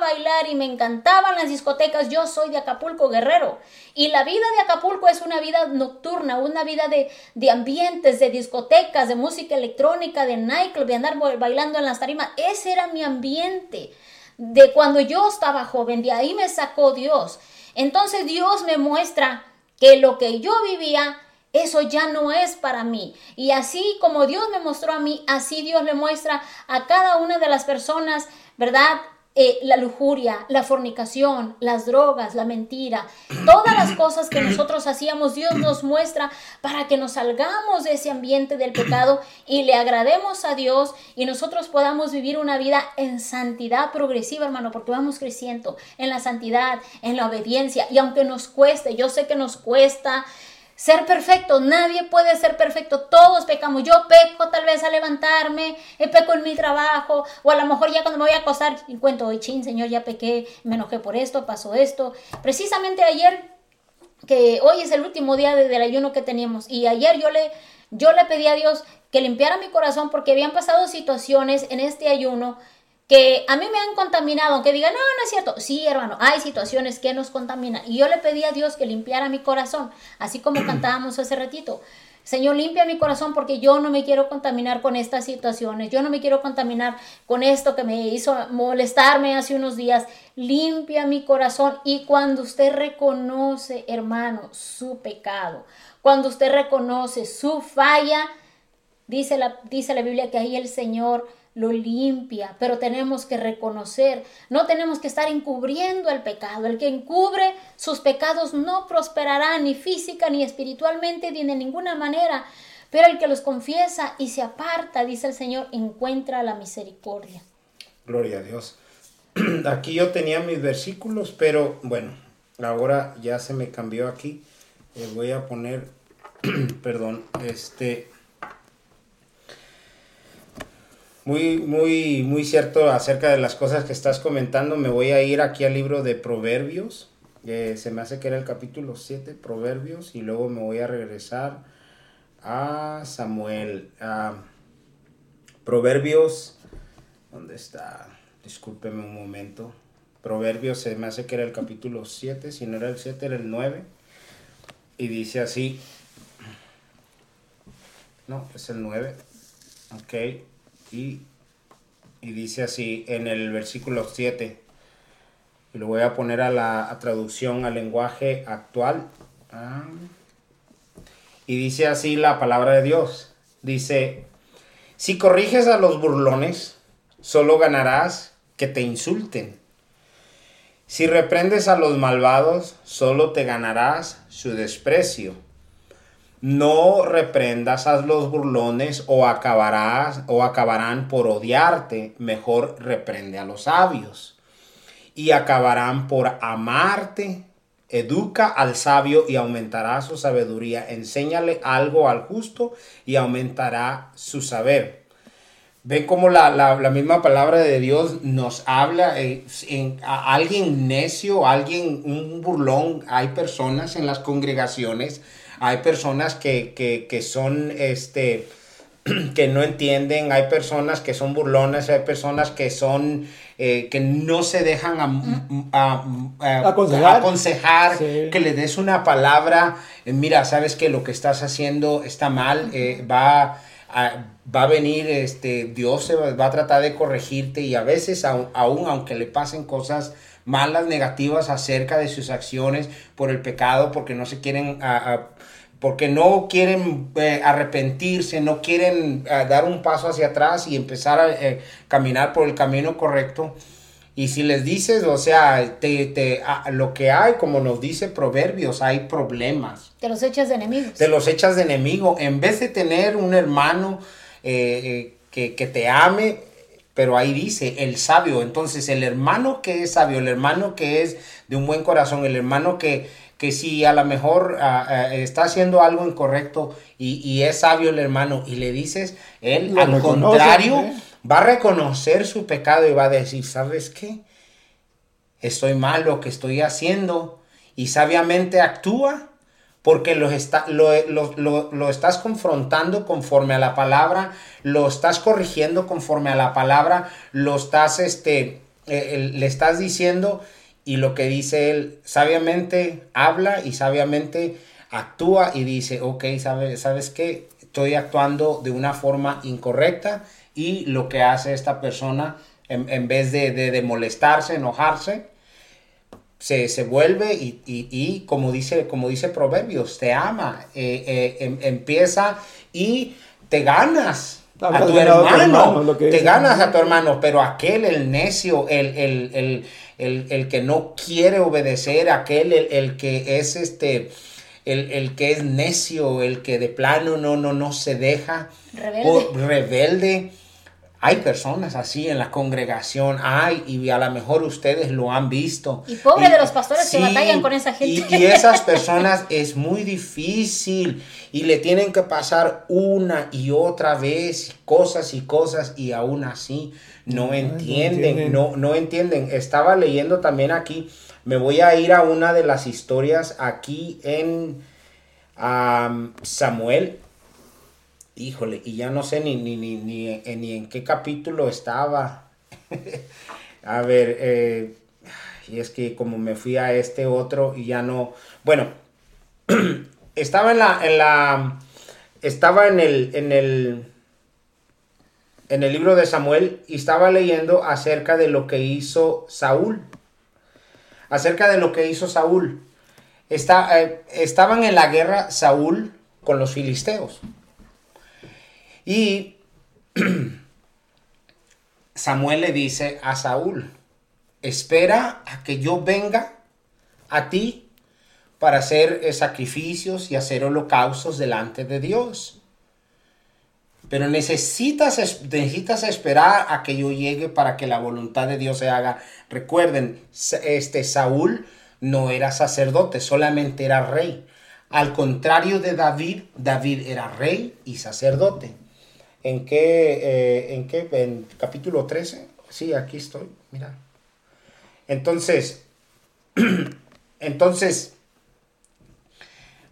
bailar y me encantaban las discotecas. Yo soy de Acapulco Guerrero. Y la vida de Acapulco es una vida nocturna, una vida de, de ambientes, de discotecas, de música electrónica, de nightclub, de andar bailando en las tarimas. Ese era mi ambiente de cuando yo estaba joven. De ahí me sacó Dios. Entonces Dios me muestra que lo que yo vivía eso ya no es para mí. Y así como Dios me mostró a mí, así Dios le muestra a cada una de las personas, ¿verdad? Eh, la lujuria, la fornicación, las drogas, la mentira, todas las cosas que nosotros hacíamos, Dios nos muestra para que nos salgamos de ese ambiente del pecado y le agrademos a Dios y nosotros podamos vivir una vida en santidad progresiva, hermano, porque vamos creciendo en la santidad, en la obediencia. Y aunque nos cueste, yo sé que nos cuesta, ser perfecto. Nadie puede ser perfecto. Todos pecamos. Yo peco tal vez a levantarme, eh, peco en mi trabajo, o a lo mejor ya cuando me voy a acostar, encuentro, hoy chin, Señor, ya pequé, me enojé por esto, pasó esto. Precisamente ayer, que hoy es el último día del ayuno que teníamos, y ayer yo le, yo le pedí a Dios que limpiara mi corazón porque habían pasado situaciones en este ayuno que a mí me han contaminado, aunque digan, no, no es cierto. Sí, hermano, hay situaciones que nos contaminan. Y yo le pedí a Dios que limpiara mi corazón, así como cantábamos hace ratito. Señor, limpia mi corazón porque yo no me quiero contaminar con estas situaciones. Yo no me quiero contaminar con esto que me hizo molestarme hace unos días. Limpia mi corazón. Y cuando usted reconoce, hermano, su pecado, cuando usted reconoce su falla, dice la, dice la Biblia que ahí el Señor lo limpia, pero tenemos que reconocer, no tenemos que estar encubriendo el pecado. El que encubre sus pecados no prosperará ni física ni espiritualmente ni de ninguna manera, pero el que los confiesa y se aparta, dice el Señor, encuentra la misericordia. Gloria a Dios. Aquí yo tenía mis versículos, pero bueno, ahora ya se me cambió aquí. Eh, voy a poner, perdón, este muy, muy, muy cierto acerca de las cosas que estás comentando. Me voy a ir aquí al libro de Proverbios. se me hace que era el capítulo 7, Proverbios, y luego me voy a regresar a Samuel. Proverbios, ¿dónde está? Discúlpeme un momento. Proverbios se me hace que era el capítulo 7, si no era el 7, era el 9. Y dice así. No, es el 9. Ok. Y, dice así en el versículo 7. Y lo voy a poner a la traducción al lenguaje actual. Ah. Y dice así la palabra de Dios. Dice, si corriges a los burlones, solo ganarás que te insulten. Si reprendes a los malvados, solo te ganarás su desprecio. No reprendas a los burlones o acabarás o acabarán por odiarte, mejor reprende a los sabios. Y acabarán por amarte. Educa al sabio y aumentará su sabiduría. Enséñale algo al justo y aumentará su saber. Ven cómo la, misma palabra de Dios nos habla eh, en, a alguien necio, alguien, un burlón. Hay personas en las congregaciones hay personas que, son, este, que no entienden, hay personas que son burlonas, hay personas que son, eh, que no se dejan aconsejar, que le des una palabra, eh, mira, sabes que lo que estás haciendo está mal, eh, va va a venir, este, Dios se va, va a tratar de corregirte y a veces aún, aún aunque le pasen cosas malas, negativas acerca de sus acciones por el pecado, porque no se quieren, porque no quieren eh, arrepentirse, no quieren ah, dar un paso hacia atrás y empezar a eh, caminar por el camino correcto. Y si les dices, o sea, te, te- a- lo que hay, como nos dice Proverbios, hay problemas Te los echas de enemigos. te los echas de enemigo. En vez de tener un hermano eh, eh, que, que te ame, pero ahí dice el sabio. Entonces, el hermano que es sabio, el hermano que es de un buen corazón, el hermano que, que si a lo mejor ah, ah, está haciendo algo incorrecto y, y es sabio el hermano y le dices, él Lo al contrario ¿eh? va a reconocer su pecado y va a decir, ¿sabes qué? estoy mal lo que estoy haciendo y sabiamente actúa porque lo, está, lo, lo- lo- estás confrontando conforme a la palabra, lo estás corrigiendo conforme a la palabra, lo estás, este, eh, le estás diciendo y lo que dice él sabiamente habla y sabiamente actúa y dice, ok, ¿sabe- ¿sabes qué? Estoy actuando de una forma incorrecta y lo que hace esta persona, en, en vez de, de- de molestarse, enojarse, se, se vuelve y, y- y como, dice, como dice Proverbios, te ama, eh, eh, em- empieza y te ganas. A tu ganado a tu hermano, te dice. ganas a tu hermano, pero aquel, el necio, el, el, el, el, el que no quiere obedecer, aquel, el, el que es este, el, el que es necio, el que de plano no, no, no se deja, Rebelde. por- rebelde. Hay personas así en la congregación, hay, y a lo mejor ustedes lo han visto. Y pobre de los pastores que batallan con esa Y, gente. y esas personas es muy difícil y le tienen que pasar una y otra vez cosas y cosas y aún así no entienden, no, no entienden. Estaba leyendo también aquí, me voy a ir a una de las historias aquí en am, Samuel. Híjole, y ya no sé ni, ni, ni, ni, en- ni en qué capítulo estaba. a ver, eh, y es que como me fui a este otro y ya no. Bueno, estaba en la. En la estaba en el. En el. En el libro de Samuel y estaba leyendo acerca de lo que hizo Saúl. Acerca de lo que hizo Saúl. Está, eh, estaban en la guerra Saúl con los filisteos. Y Samuel le dice a Saúl, espera a que yo venga a ti para hacer eh, sacrificios y hacer holocaustos delante de Dios. Pero necesitas, es- necesitas esperar a que yo llegue para que la voluntad de Dios se haga. Recuerden, este Saúl no era sacerdote, solamente era rey. Al contrario de David, David era rey y sacerdote. ¿En qué? eh, ¿En qué? En capítulo 13. Sí, aquí estoy. Mira. Entonces, entonces,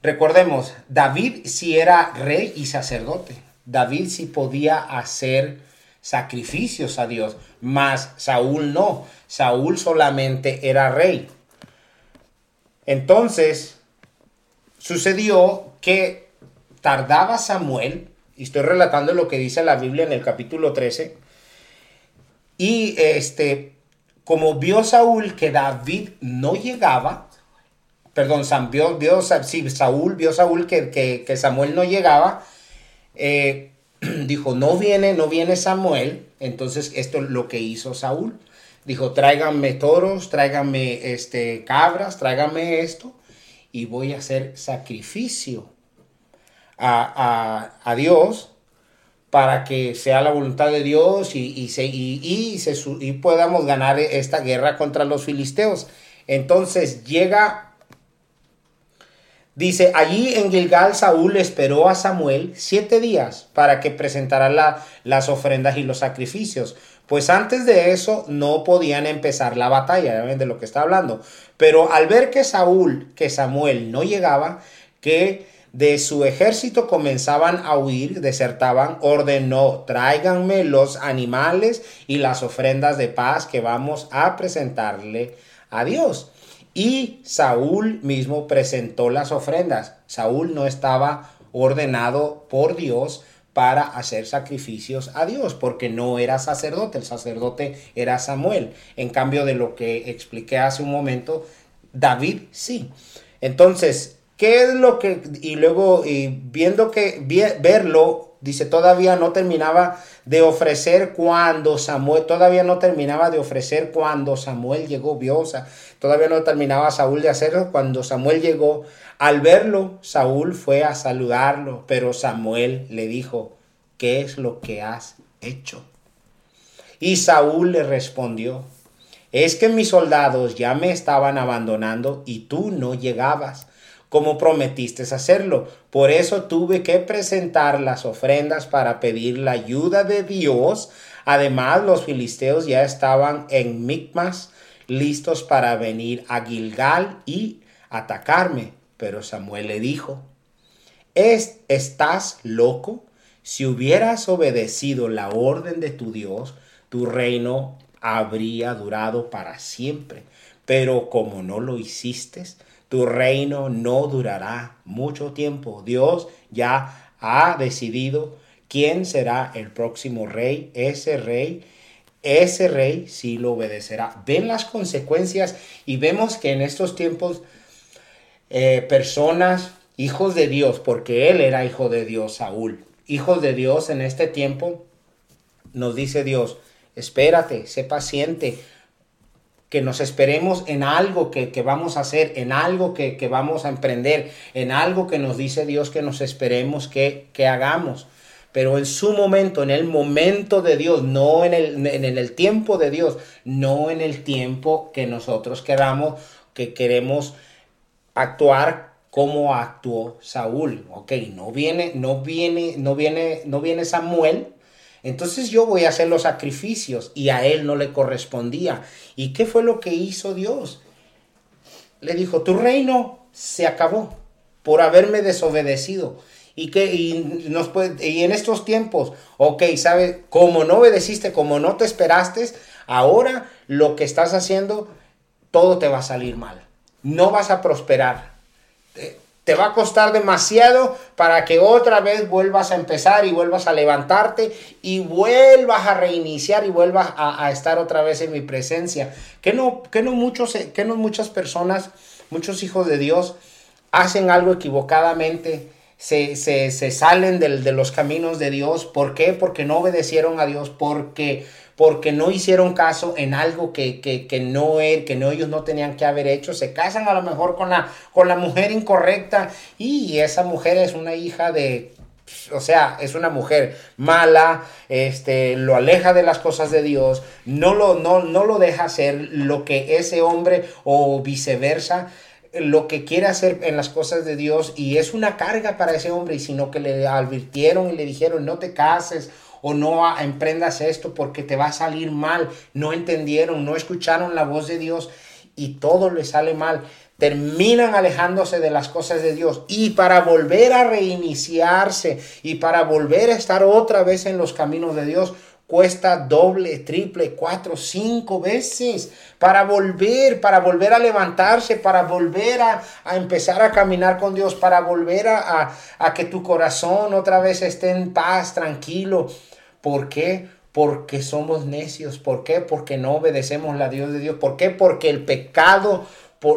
recordemos, David sí era rey y sacerdote. David sí podía hacer sacrificios a Dios, mas Saúl no. Saúl solamente era rey. Entonces, sucedió que tardaba Samuel, y estoy relatando lo que dice la Biblia en el capítulo 13, y este, como vio Saúl que David no llegaba, perdón, Sam, vio, vio sí, Saúl, vio Saúl que, que- que Samuel no llegaba, eh, dijo, no viene, no viene Samuel, entonces esto es lo que hizo Saúl. Dijo, tráiganme toros, tráiganme este, cabras, tráiganme esto, y voy a hacer sacrificio a, a- a Dios para que sea la voluntad de Dios y, y se, y, y se y podamos ganar esta guerra contra los filisteos. Entonces llega, dice, allí en Gilgal Saúl esperó a Samuel siete días para que presentara la- las ofrendas y los sacrificios. Pues antes de eso no podían empezar la batalla, de lo que está hablando. Pero al ver que Saúl, que Samuel no llegaba, que de su ejército comenzaban a huir, desertaban, ordenó, tráiganme los animales y las ofrendas de paz que vamos a presentarle a Dios. Y Saúl mismo presentó las ofrendas. Saúl no estaba ordenado por Dios para hacer sacrificios a Dios, porque no era sacerdote, el sacerdote era Samuel. En cambio de lo que expliqué hace un momento, David sí. Entonces, ¿qué es lo que, y luego, y viendo que, verlo, dice, todavía no terminaba de ofrecer cuando Samuel, todavía no terminaba de ofrecer cuando Samuel llegó, vio, todavía no terminaba Saúl de hacerlo, cuando Samuel llegó, al verlo, Saúl fue a saludarlo, pero Samuel le dijo, ¿qué es lo que has hecho? Y Saúl le respondió, es que mis soldados ya me estaban abandonando y tú no llegabas como prometiste hacerlo. Por eso tuve que presentar las ofrendas para pedir la ayuda de Dios. Además, los filisteos ya estaban en Micmas, listos para venir a Gilgal y atacarme. Pero Samuel le dijo, ¿estás loco? Si hubieras obedecido la orden de tu Dios, tu reino habría durado para siempre. Pero como no lo hiciste, tu reino no durará mucho tiempo. Dios ya ha decidido quién será el próximo rey. Ese rey, ese rey sí lo obedecerá. Ven las consecuencias y vemos que en estos tiempos eh, personas, hijos de Dios, porque él era hijo de Dios, Saúl, hijos de Dios en este tiempo, nos dice Dios, espérate, sé paciente, que nos esperemos en algo que, vamos a hacer, en algo que, vamos a emprender, en algo que nos dice Dios que nos esperemos que, que hagamos. Pero en su momento, en el momento de Dios, no en el, en el tiempo de Dios, no en el tiempo que nosotros queramos, que queremos actuar como actuó Saúl. Ok, no viene, no viene, no viene, no viene Samuel. Entonces yo voy a hacer los sacrificios y a él no le correspondía. ¿Y qué fue lo que hizo Dios? Le dijo, tu reino se acabó por haberme desobedecido. Y, que, y, en estos tiempos, ok, ¿sabes? Como no obedeciste, como no te esperaste, ahora lo que estás haciendo, todo te va a salir mal no vas a prosperar. Te va a costar demasiado para que otra vez vuelvas a empezar y vuelvas a levantarte y vuelvas a reiniciar y vuelvas a, estar otra vez en mi presencia. Que no, que no, muchos, que no muchas personas, muchos hijos de Dios hacen algo equivocadamente. Se, salen de los caminos de Dios. ¿Por qué? Porque no obedecieron a Dios, porque porque no hicieron caso en algo que, no, que no, ellos no tenían que haber hecho. Se casan a lo mejor con la, con la mujer incorrecta y esa mujer es una hija de o sea, es una mujer mala, este, lo aleja de las cosas de Dios, no lo, no, no lo deja hacer lo que ese hombre o viceversa, lo que quiere hacer en las cosas de Dios y es una carga para ese hombre, y sino que le advirtieron y le dijeron no te cases o no emprendas esto porque te va a salir mal. No entendieron, no escucharon la voz de Dios y todo le sale mal. Terminan alejándose de las cosas de Dios y para volver a reiniciarse y para volver a estar otra vez en los caminos de Dios, cuesta doble, triple, cuatro, cinco veces para volver, para volver a levantarse, para volver a, empezar a caminar con Dios, para volver a, a, que tu corazón otra vez esté en paz, tranquilo. ¿Por qué? Porque somos necios. ¿Por qué? Porque no obedecemos la Dios de Dios. ¿Por qué? Porque el pecado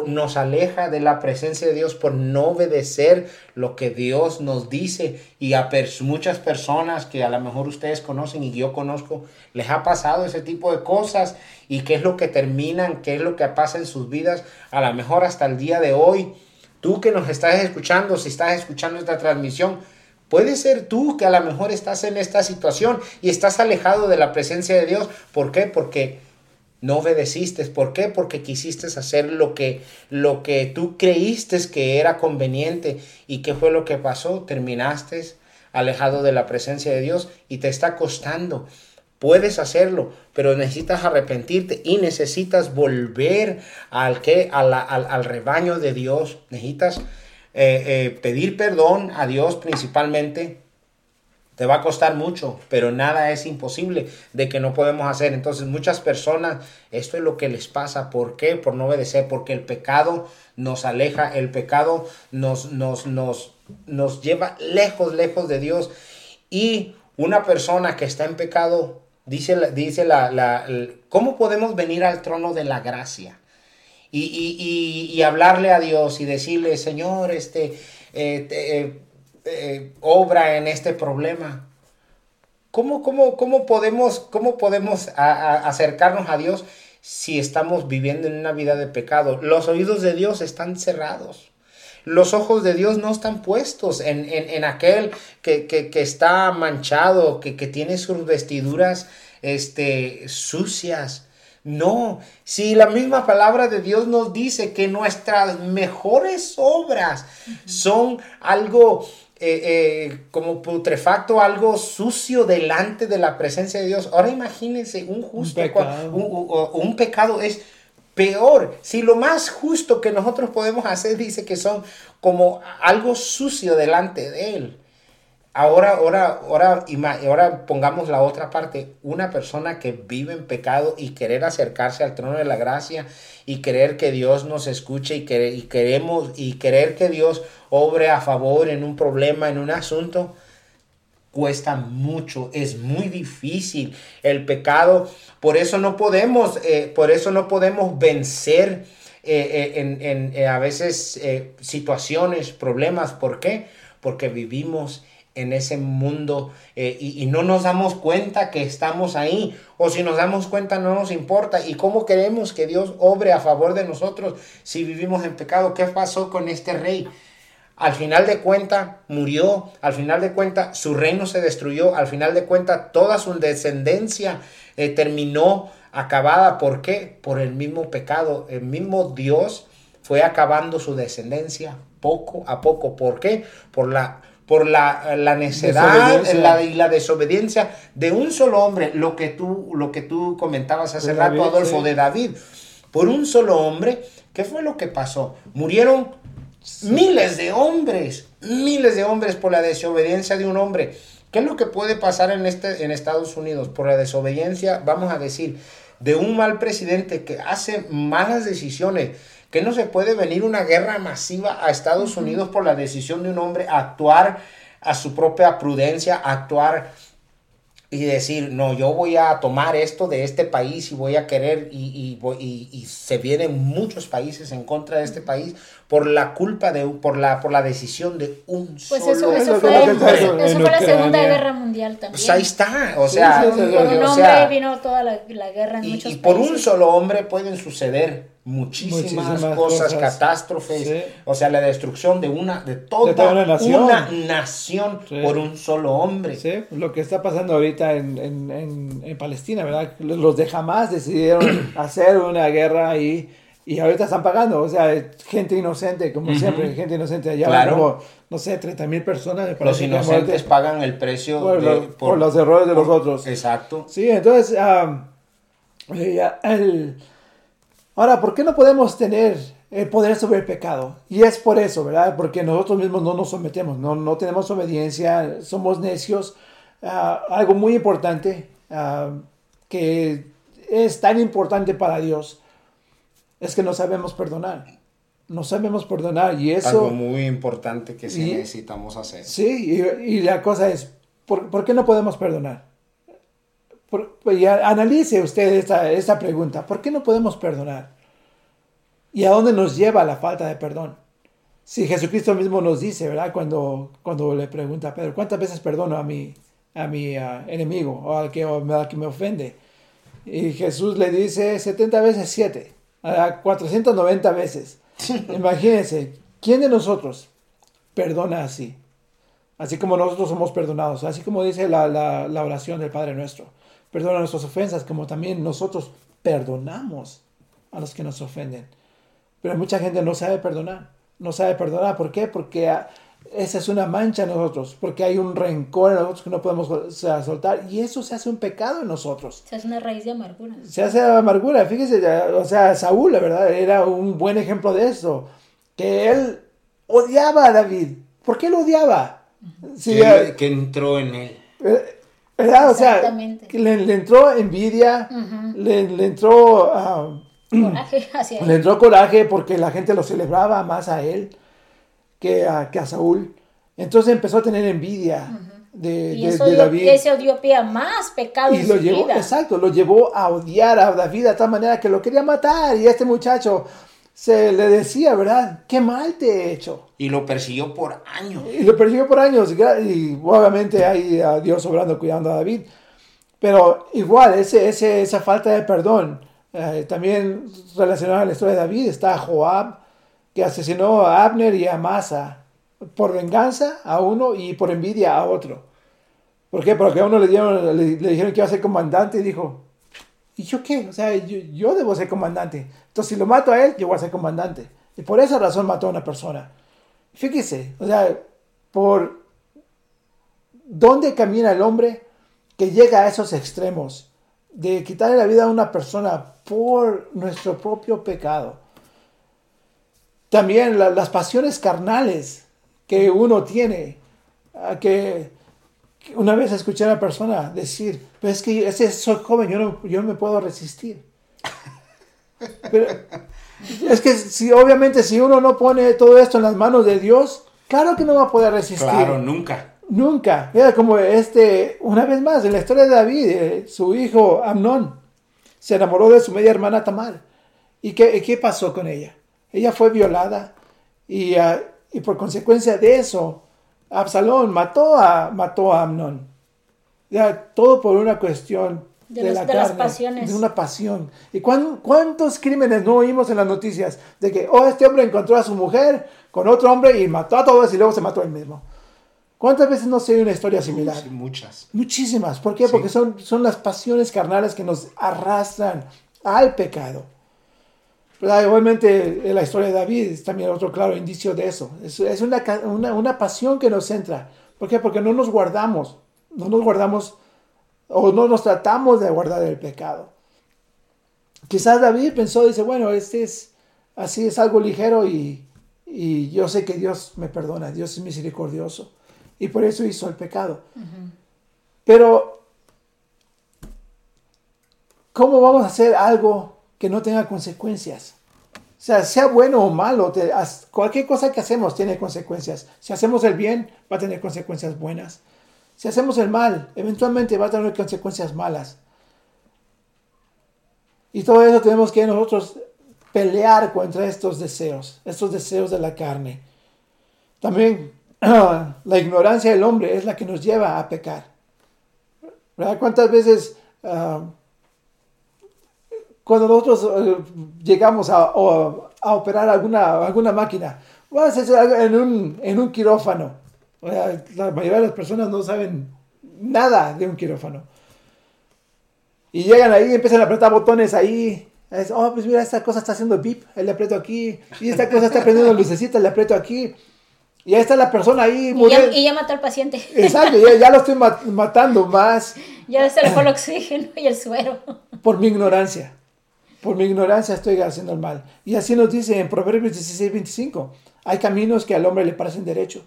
nos aleja de la presencia de Dios por no obedecer lo que Dios nos dice. Y a muchas personas que a lo mejor ustedes conocen y yo conozco, les ha pasado ese tipo de cosas. ¿Y qué es lo que terminan? ¿Qué es lo que pasa en sus vidas? A lo mejor hasta el día de hoy. Tú que nos estás escuchando, si estás escuchando esta transmisión, Puede ser tú que a lo mejor estás en esta situación y estás alejado de la presencia de Dios. ¿Por qué? Porque no obedeciste. ¿Por qué? Porque quisiste hacer lo que, lo que tú creíste que era conveniente. ¿Y qué fue lo que pasó? Terminaste alejado de la presencia de Dios y te está costando. Puedes hacerlo, pero necesitas arrepentirte y necesitas volver al, que, al, al rebaño de Dios. Necesitas eh, eh, pedir perdón a Dios principalmente te va a costar mucho, pero nada es imposible de que no podemos hacer. Entonces muchas personas, esto es lo que les pasa. ¿Por qué? Por no obedecer, porque el pecado nos aleja, el pecado nos, nos, nos, nos lleva lejos, lejos de Dios. Y una persona que está en pecado, dice, dice la, ¿cómo podemos venir al trono de la gracia? Y, y- y- hablarle a Dios y decirle, Señor, este, eh, eh, eh, obra en este problema. ¿Cómo, cómo, cómo podemos, cómo podemos acercarnos a Dios si estamos viviendo en una vida de pecado? Los oídos de Dios están cerrados. Los ojos de Dios no están puestos en, en- en aquel que, que- que está manchado, que, que tiene sus vestiduras este, sucias. No, si la misma palabra de Dios nos dice que nuestras mejores obras son algo eh, eh, como putrefacto, algo sucio delante de la presencia de Dios. Ahora imagínense un justo, pecado. cua- un, un- un pecado es peor. Si lo más justo que nosotros podemos hacer dice que son como algo sucio delante de Él. Ahora, ahora, ahora, ahora pongamos la otra parte. Una persona que vive en pecado y querer acercarse al trono de la gracia y querer que Dios nos escuche y, querer, y queremos y querer que Dios obre a favor en un problema, en un asunto, cuesta mucho, es muy difícil el pecado. Por eso no podemos, eh, por eso no podemos vencer eh, eh, en, en, eh, a veces eh, situaciones, problemas. ¿Por qué? Porque vivimos en ese mundo eh, y, y no nos damos cuenta que estamos ahí. O si nos damos cuenta no nos importa. ¿Y cómo queremos que Dios obre a favor de nosotros si vivimos en pecado? ¿Qué pasó con este rey? Al final de cuenta murió, al final de cuenta su reino se destruyó, al final de cuenta toda su descendencia eh, terminó acabada. ¿Por qué? Por el mismo pecado. El mismo Dios fue acabando su descendencia poco a poco. ¿Por qué? Por la, por la, la necedad la- y la desobediencia de un solo hombre. Lo que tú, lo que tú comentabas hace rato, David, Adolfo, sí. de David. Por un solo hombre, ¿qué fue lo que pasó? Murieron miles de hombres, miles de hombres por la desobediencia de un hombre. ¿Qué es lo que puede pasar en, este, en Estados Unidos por la desobediencia, vamos a decir, de un mal presidente que hace malas decisiones? Que no se puede venir una guerra masiva a Estados Unidos por la decisión de un hombre a actuar a su propia prudencia, a actuar y decir, no, yo voy a tomar esto de este país y voy a querer, y, y, voy- y- y se vienen muchos países en contra de este país por la culpa de, por la, por la decisión de un Pues solo eso, eso que fue, eso fue la Segunda. Guerra Mundial también. Pues ahí está, o Sí, sea, sí, sí, sí. Por un o hombre sea, vino toda la, la guerra en y, muchos y por un solo hombre pueden suceder muchísimas, Muchísimas cosas, cosas. catástrofes, Sí. o sea, la destrucción de una, de toda, De toda una nación. una nación Sí. por un solo hombre. Sí, lo que está pasando ahorita en, en, en, en Palestina, ¿verdad? Los de Hamas decidieron hacer una guerra ahí y ahorita están pagando, o sea, gente inocente, como siempre, gente inocente. Allá Claro. como, no sé, 30 mil personas. Los inocentes pagan el precio por, de- los, por los errores de los otros. Exacto. Sí, entonces, am, eh, el- ahora, ¿por qué no podemos tener el poder sobre el pecado? Y es por eso, ¿verdad? Porque nosotros mismos no nos sometemos, no, no tenemos obediencia, somos necios. Ah, algo muy importante ah, que es tan importante para Dios es que no sabemos perdonar. No sabemos perdonar y eso... Algo muy importante que sí Y- necesitamos hacer. Sí, y, y la cosa es, ¿por, por qué no podemos perdonar? Por- y analice usted esta, esta pregunta, ¿por qué no podemos perdonar? ¿Y a dónde nos lleva la falta de perdón? Si Jesucristo mismo nos dice, ¿verdad? Cuando, cuando le pregunta a Pedro, ¿cuántas veces perdono a mi, a mi enemigo o al que, o al que me ofende? Y Jesús le dice 70 veces 7, a 490 veces. Imagínense, ¿quién de nosotros perdona así? Así como nosotros somos perdonados, así como dice la, la, la oración del Padre nuestro. Perdona nuestras ofensas, como también nosotros perdonamos a los que nos ofenden. Pero mucha gente no sabe perdonar. No sabe perdonar. ¿Por qué? Porque ah, esa es una mancha en nosotros. Porque hay un rencor en nosotros que no podemos o sea, soltar. Y eso se hace un pecado en nosotros. Sea, es una raíz de amargura. Se hace amargura. Fíjese, o sea, Saúl, la verdad, era un buen ejemplo de eso. Que él odiaba a David. ¿Por qué lo odiaba? Sí, que, eh, que entró en él. ¿Verdad? O sea, le, le entró envidia, Ujú. le, le entró... ah, Coraje hacia le él. entró coraje porque la gente lo celebraba más a él que a, que a Saúl. Entonces empezó a tener envidia de, Y de- eso, de dio, David. eso dio pie a más pecado Y lo llevó, vida. exacto, lo llevó a odiar a David de tal manera que lo quería matar. Y este muchacho se le decía, ¿verdad? Qué mal te he hecho. Y lo persiguió por años. Y lo persiguió por años. Y obviamente hay a Dios obrando, cuidando a David. Pero igual, ese, ese, esa falta de perdón, eh, también relacionada a la historia de David, está Joab, que asesinó a Abner y a Masa por venganza a uno y por envidia a otro. ¿Por qué? Porque a uno le, dieron, le, le dijeron que iba a ser comandante y dijo, ¿y yo qué? O sea, yo, yo debo ser comandante. Entonces, si lo mato a él, yo voy a ser comandante. Y por esa razón mató a una persona. Fíjese, o sea, por dónde camina el hombre que llega a esos extremos de quitarle la vida a una persona por nuestro propio pecado. También la- las pasiones carnales que uno tiene, que una vez escuché a una persona decir, pero es que ese soy joven, yo no, yo no me puedo resistir. Pero, es que si obviamente si uno no pone todo esto en las manos de Dios, claro que no va a poder resistir. Claro, nunca. Nunca. Mira, como este, una vez más, en la historia de David, eh, su hijo Amnón se enamoró de su media hermana Tamar. ¿Y qué, qué pasó con ella? Ella fue violada y, ah, y por consecuencia de eso, Absalón mató a, mató a Amnón. Ya, todo por una cuestión De la de las carne, pasiones. de una pasión. ¿Y cuán- cuántos crímenes no oímos en las noticias? De que, oh, este hombre encontró a su mujer con otro hombre y mató a todos y luego se mató él mismo. ¿Cuántas veces no se oye una historia similar? Sí, muchas. Muchísimas. ¿Por qué? Sí. Porque son, son las pasiones carnales que nos arrastran al pecado. ¿Verdad? Igualmente en la historia de David es también otro claro indicio de eso. Es, es una, una, una pasión que nos entra. ¿Por qué? Porque no nos guardamos. No nos guardamos o no nos tratamos de guardar el pecado. Quizás David pensó, dice, bueno, este es así, es algo ligero y, y yo sé que Dios me perdona, Dios es misericordioso. Y por eso hizo el pecado. Pero, ¿cómo vamos a hacer algo que no tenga consecuencias? O sea, sea bueno o malo, te- cualquier cosa que hacemos tiene consecuencias. Si hacemos el bien, va a tener consecuencias buenas. Si hacemos el mal, eventualmente va a tener consecuencias malas. Y todo eso tenemos que nosotros pelear contra estos deseos, estos deseos de la carne. También la ignorancia del hombre es la que nos lleva a pecar. ¿Cuántas veces ah, cuando nosotros eh, llegamos a, a operar alguna, alguna máquina, vamos a hacer algo en un, en un quirófano? O sea, la mayoría de las personas no saben nada de un quirófano. Y llegan ahí y empiezan a apretar botones ahí. Es, oh, pues mira, esta cosa está haciendo beep, le aprieto aquí. Y esta cosa está prendiendo lucecitas, le aprieto aquí. Y ahí está la persona ahí Y ya, muriendo. y ya mató al paciente. Exacto, ya, ya lo estoy ma- matando más Ya se le fue el oxígeno y el suero. por mi ignorancia. Por mi ignorancia estoy haciendo el mal. Y así nos dice en Proverbios 16, 25. Hay caminos que al hombre le parecen derecho,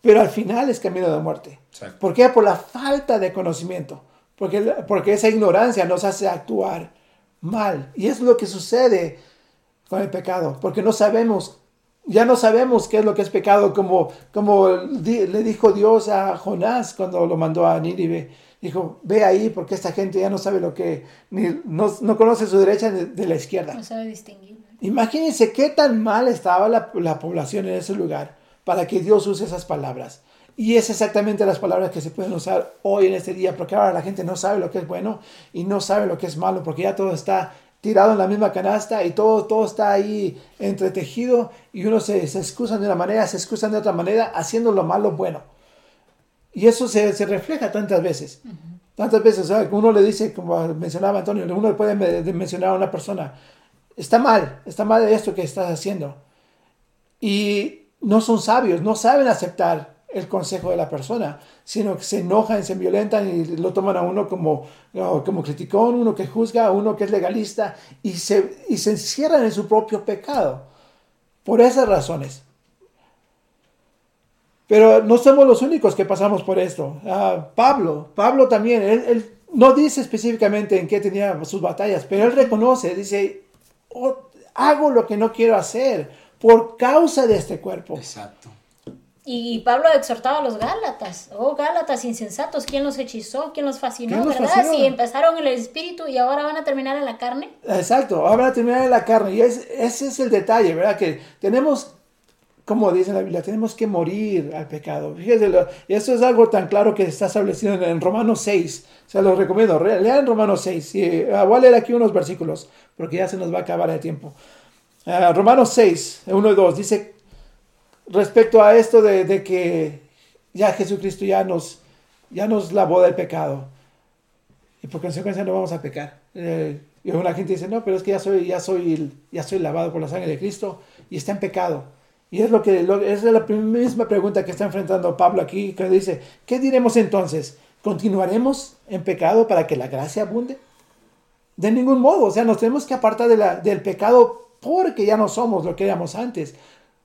pero al final es camino de muerte. Exacto. ¿Por qué? Por la falta de conocimiento. Porque, porque esa ignorancia nos hace actuar mal. Y es lo que sucede con el pecado. Porque no sabemos, ya no sabemos qué es lo que es pecado, como, como di- le dijo Dios a Jonás cuando lo mandó a Nínive. Dijo, ve ahí porque esta gente ya no sabe lo que, ni, no, no conoce su derecha de, de la izquierda. No sabe distinguir. Imagínense qué tan mal estaba la, la población en ese lugar para que Dios use esas palabras. Y es exactamente las palabras que se pueden usar hoy en este día, porque ahora la gente no sabe lo que es bueno y no sabe lo que es malo, porque ya todo está tirado en la misma canasta y todo, todo está ahí entretejido y uno se, se excusan de una manera, se excusan de otra manera, haciendo lo malo bueno. Y eso se, se refleja tantas veces. Tantas veces, sea, uno le dice, como mencionaba Antonio, uno le puede me- de mencionar a una persona, está mal, está mal esto que estás haciendo. Y no son sabios, no saben aceptar el consejo de la persona, sino que se enojan, se violentan y lo toman a uno como, como criticón, uno que juzga, uno que es legalista y se, y se encierran en su propio pecado. Por esas razones. Pero no somos los únicos que pasamos por esto. Ah, Pablo, Pablo también, él, él no dice específicamente en qué tenía sus batallas, pero él reconoce, dice, "Oh, hago lo que no quiero hacer por causa de este cuerpo. Exacto. Y Pablo exhortaba a los Gálatas, oh Gálatas insensatos, ¿quién los hechizó? ¿Quién los fascinó? ¿Quién los ¿Verdad? fascinó? Si empezaron en el espíritu y ahora van a terminar en la carne. Exacto, ahora van a terminar en la carne. Y es- ese es el detalle, ¿verdad? Que tenemos, como dice la Biblia, tenemos que morir al pecado. Y eso es algo tan claro que está establecido en, Romanos 6. Se los recomiendo, re- lean Romanos 6. Y, ah, voy a leer aquí unos versículos, porque ya se nos va a acabar el tiempo. Ah, Romanos 6, 1 y 2, dice respecto a esto de, de que ya Jesucristo ya nos, ya nos lavó del pecado y por consecuencia no vamos a pecar. Eh, y una gente dice, no, pero es que ya soy, ya soy, ya soy lavado por la sangre de Cristo y está en pecado. Y es lo que es la misma pregunta que está enfrentando Pablo aquí, que dice, ¿qué diremos entonces? ¿Continuaremos en pecado para que la gracia abunde? De ningún modo, o sea, nos tenemos que apartar del pecado porque ya no somos lo que éramos antes,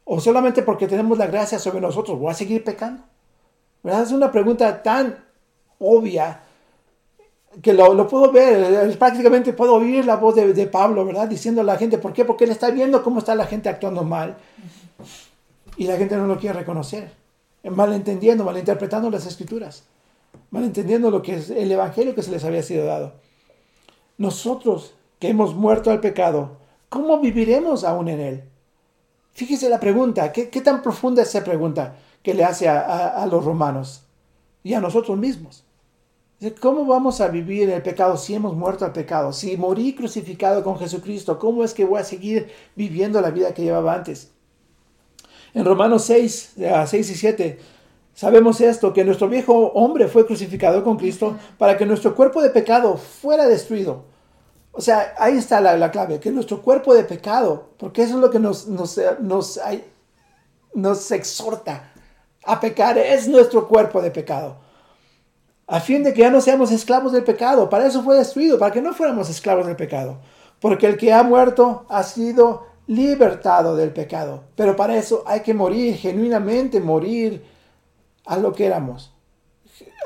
o solamente porque tenemos la gracia sobre nosotros, ¿voy a seguir pecando? ¿Verdad? Es una pregunta tan obvia que lo, puedo ver, eh, prácticamente puedo oír la voz de, de Pablo, ¿verdad? Diciendo a la gente, ¿por qué? Porque él está viendo cómo está la gente actuando mal y la gente no lo quiere reconocer, malentendiendo, malinterpretando las escrituras, malentendiendo lo que es el evangelio que se les había sido dado. Nosotros que hemos muerto al pecado, ¿cómo viviremos aún en él? Fíjese la pregunta, ¿qué, tan profunda es esa pregunta que le hace a, a- los romanos y a nosotros mismos? ¿Cómo vamos a vivir el pecado si hemos muerto al pecado? Si morí crucificado con Jesucristo, ¿cómo es que voy a seguir viviendo la vida que llevaba antes? En Romanos 6, eh, 6 y 7, sabemos esto, que nuestro viejo hombre fue crucificado con Cristo para que nuestro cuerpo de pecado fuera destruido. O sea, ahí está la, la clave, que nuestro cuerpo de pecado, porque eso es lo que nos, nos, eh, nos, nos exhorta a pecar, es nuestro cuerpo de pecado. A fin de que ya no seamos esclavos del pecado. Para eso fue destruido, para que no fuéramos esclavos del pecado. Porque el que ha muerto ha sido libertado del pecado. Pero para eso hay que morir, genuinamente morir a lo que éramos,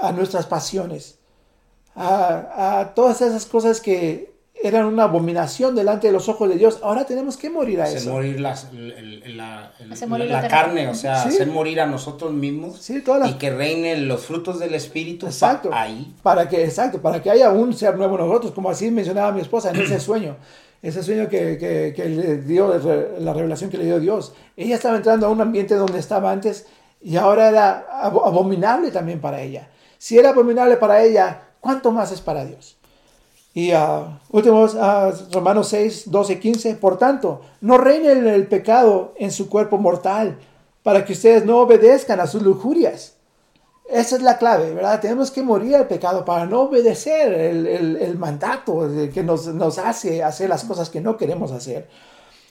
a nuestras pasiones, a, a todas esas cosas que eran una abominación delante de los ojos de Dios. Ahora tenemos que morir a Hacer eso. morir las- el- el- la, el- Hacer morir la la carne, o sea, Sí. hacer morir a nosotros mismos Sí, y que reinen los frutos del Espíritu pa- Exacto. ahí. Para que, exacto, para que haya un ser nuevo en nosotros, como así mencionaba mi esposa en ese sueño. Ese sueño que, que- que le dio, la revelación que le dio Dios. Ella estaba entrando a un ambiente donde estaba antes y ahora era abo- abominable también para ella. Si era abominable para ella, ¿cuánto más es para Dios? Y ah, últimos, ah, Romanos 6, 12, 15. Por tanto, no reine el pecado en su cuerpo mortal, para que ustedes no obedezcan a sus lujurias. Esa es la clave, ¿verdad? Tenemos que morir al pecado para no obedecer el, el- mandato que nos, nos hace hacer las cosas que no queremos hacer.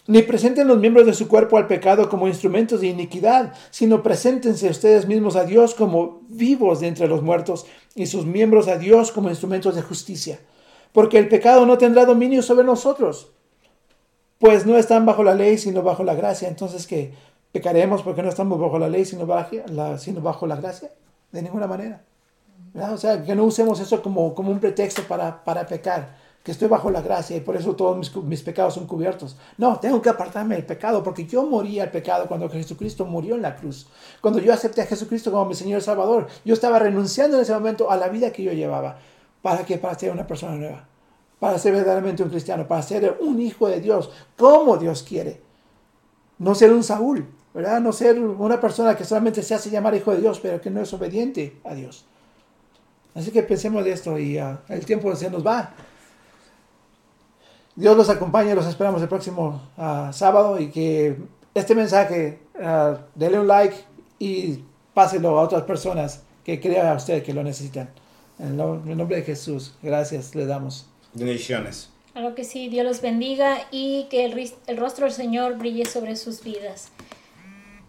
Ni presenten los miembros de su cuerpo al pecado como instrumentos de iniquidad, sino preséntense ustedes mismos a Dios como vivos de entre los muertos y sus miembros a Dios como instrumentos de justicia. Porque el pecado no tendrá dominio sobre nosotros, pues no están bajo la ley, sino bajo la gracia. Entonces, ¿qué? ¿Pecaremos porque no estamos bajo la ley, sino bajo la, sino bajo la gracia? De ninguna manera. ¿verdad? O sea, que no usemos eso como, como un pretexto para, para pecar, que estoy bajo la gracia y por eso todos mis, mis pecados son cubiertos. No, tengo que apartarme del pecado porque yo morí al pecado cuando Jesucristo murió en la cruz. Cuando yo acepté a Jesucristo como mi Señor Salvador, yo estaba renunciando en ese momento a la vida que yo llevaba. ¿Para qué? Para ser una persona nueva. Para ser verdaderamente un cristiano, para ser un hijo de Dios, como Dios quiere. No ser un Saúl, ¿verdad? No ser una persona que solamente se hace llamar hijo de Dios, pero que no es obediente a Dios. Así que pensemos de esto y ah, el tiempo se nos va. Dios los acompañe, los esperamos el próximo ah, sábado y que este mensaje, ah, dele un like y páselo a otras personas que crea a usted que lo necesitan. En, el nombre de Jesús, gracias le damos. Bendiciones. Claro que sí, Dios los bendiga y que el, el rostro del Señor brille sobre sus vidas.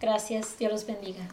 Gracias, Dios los bendiga.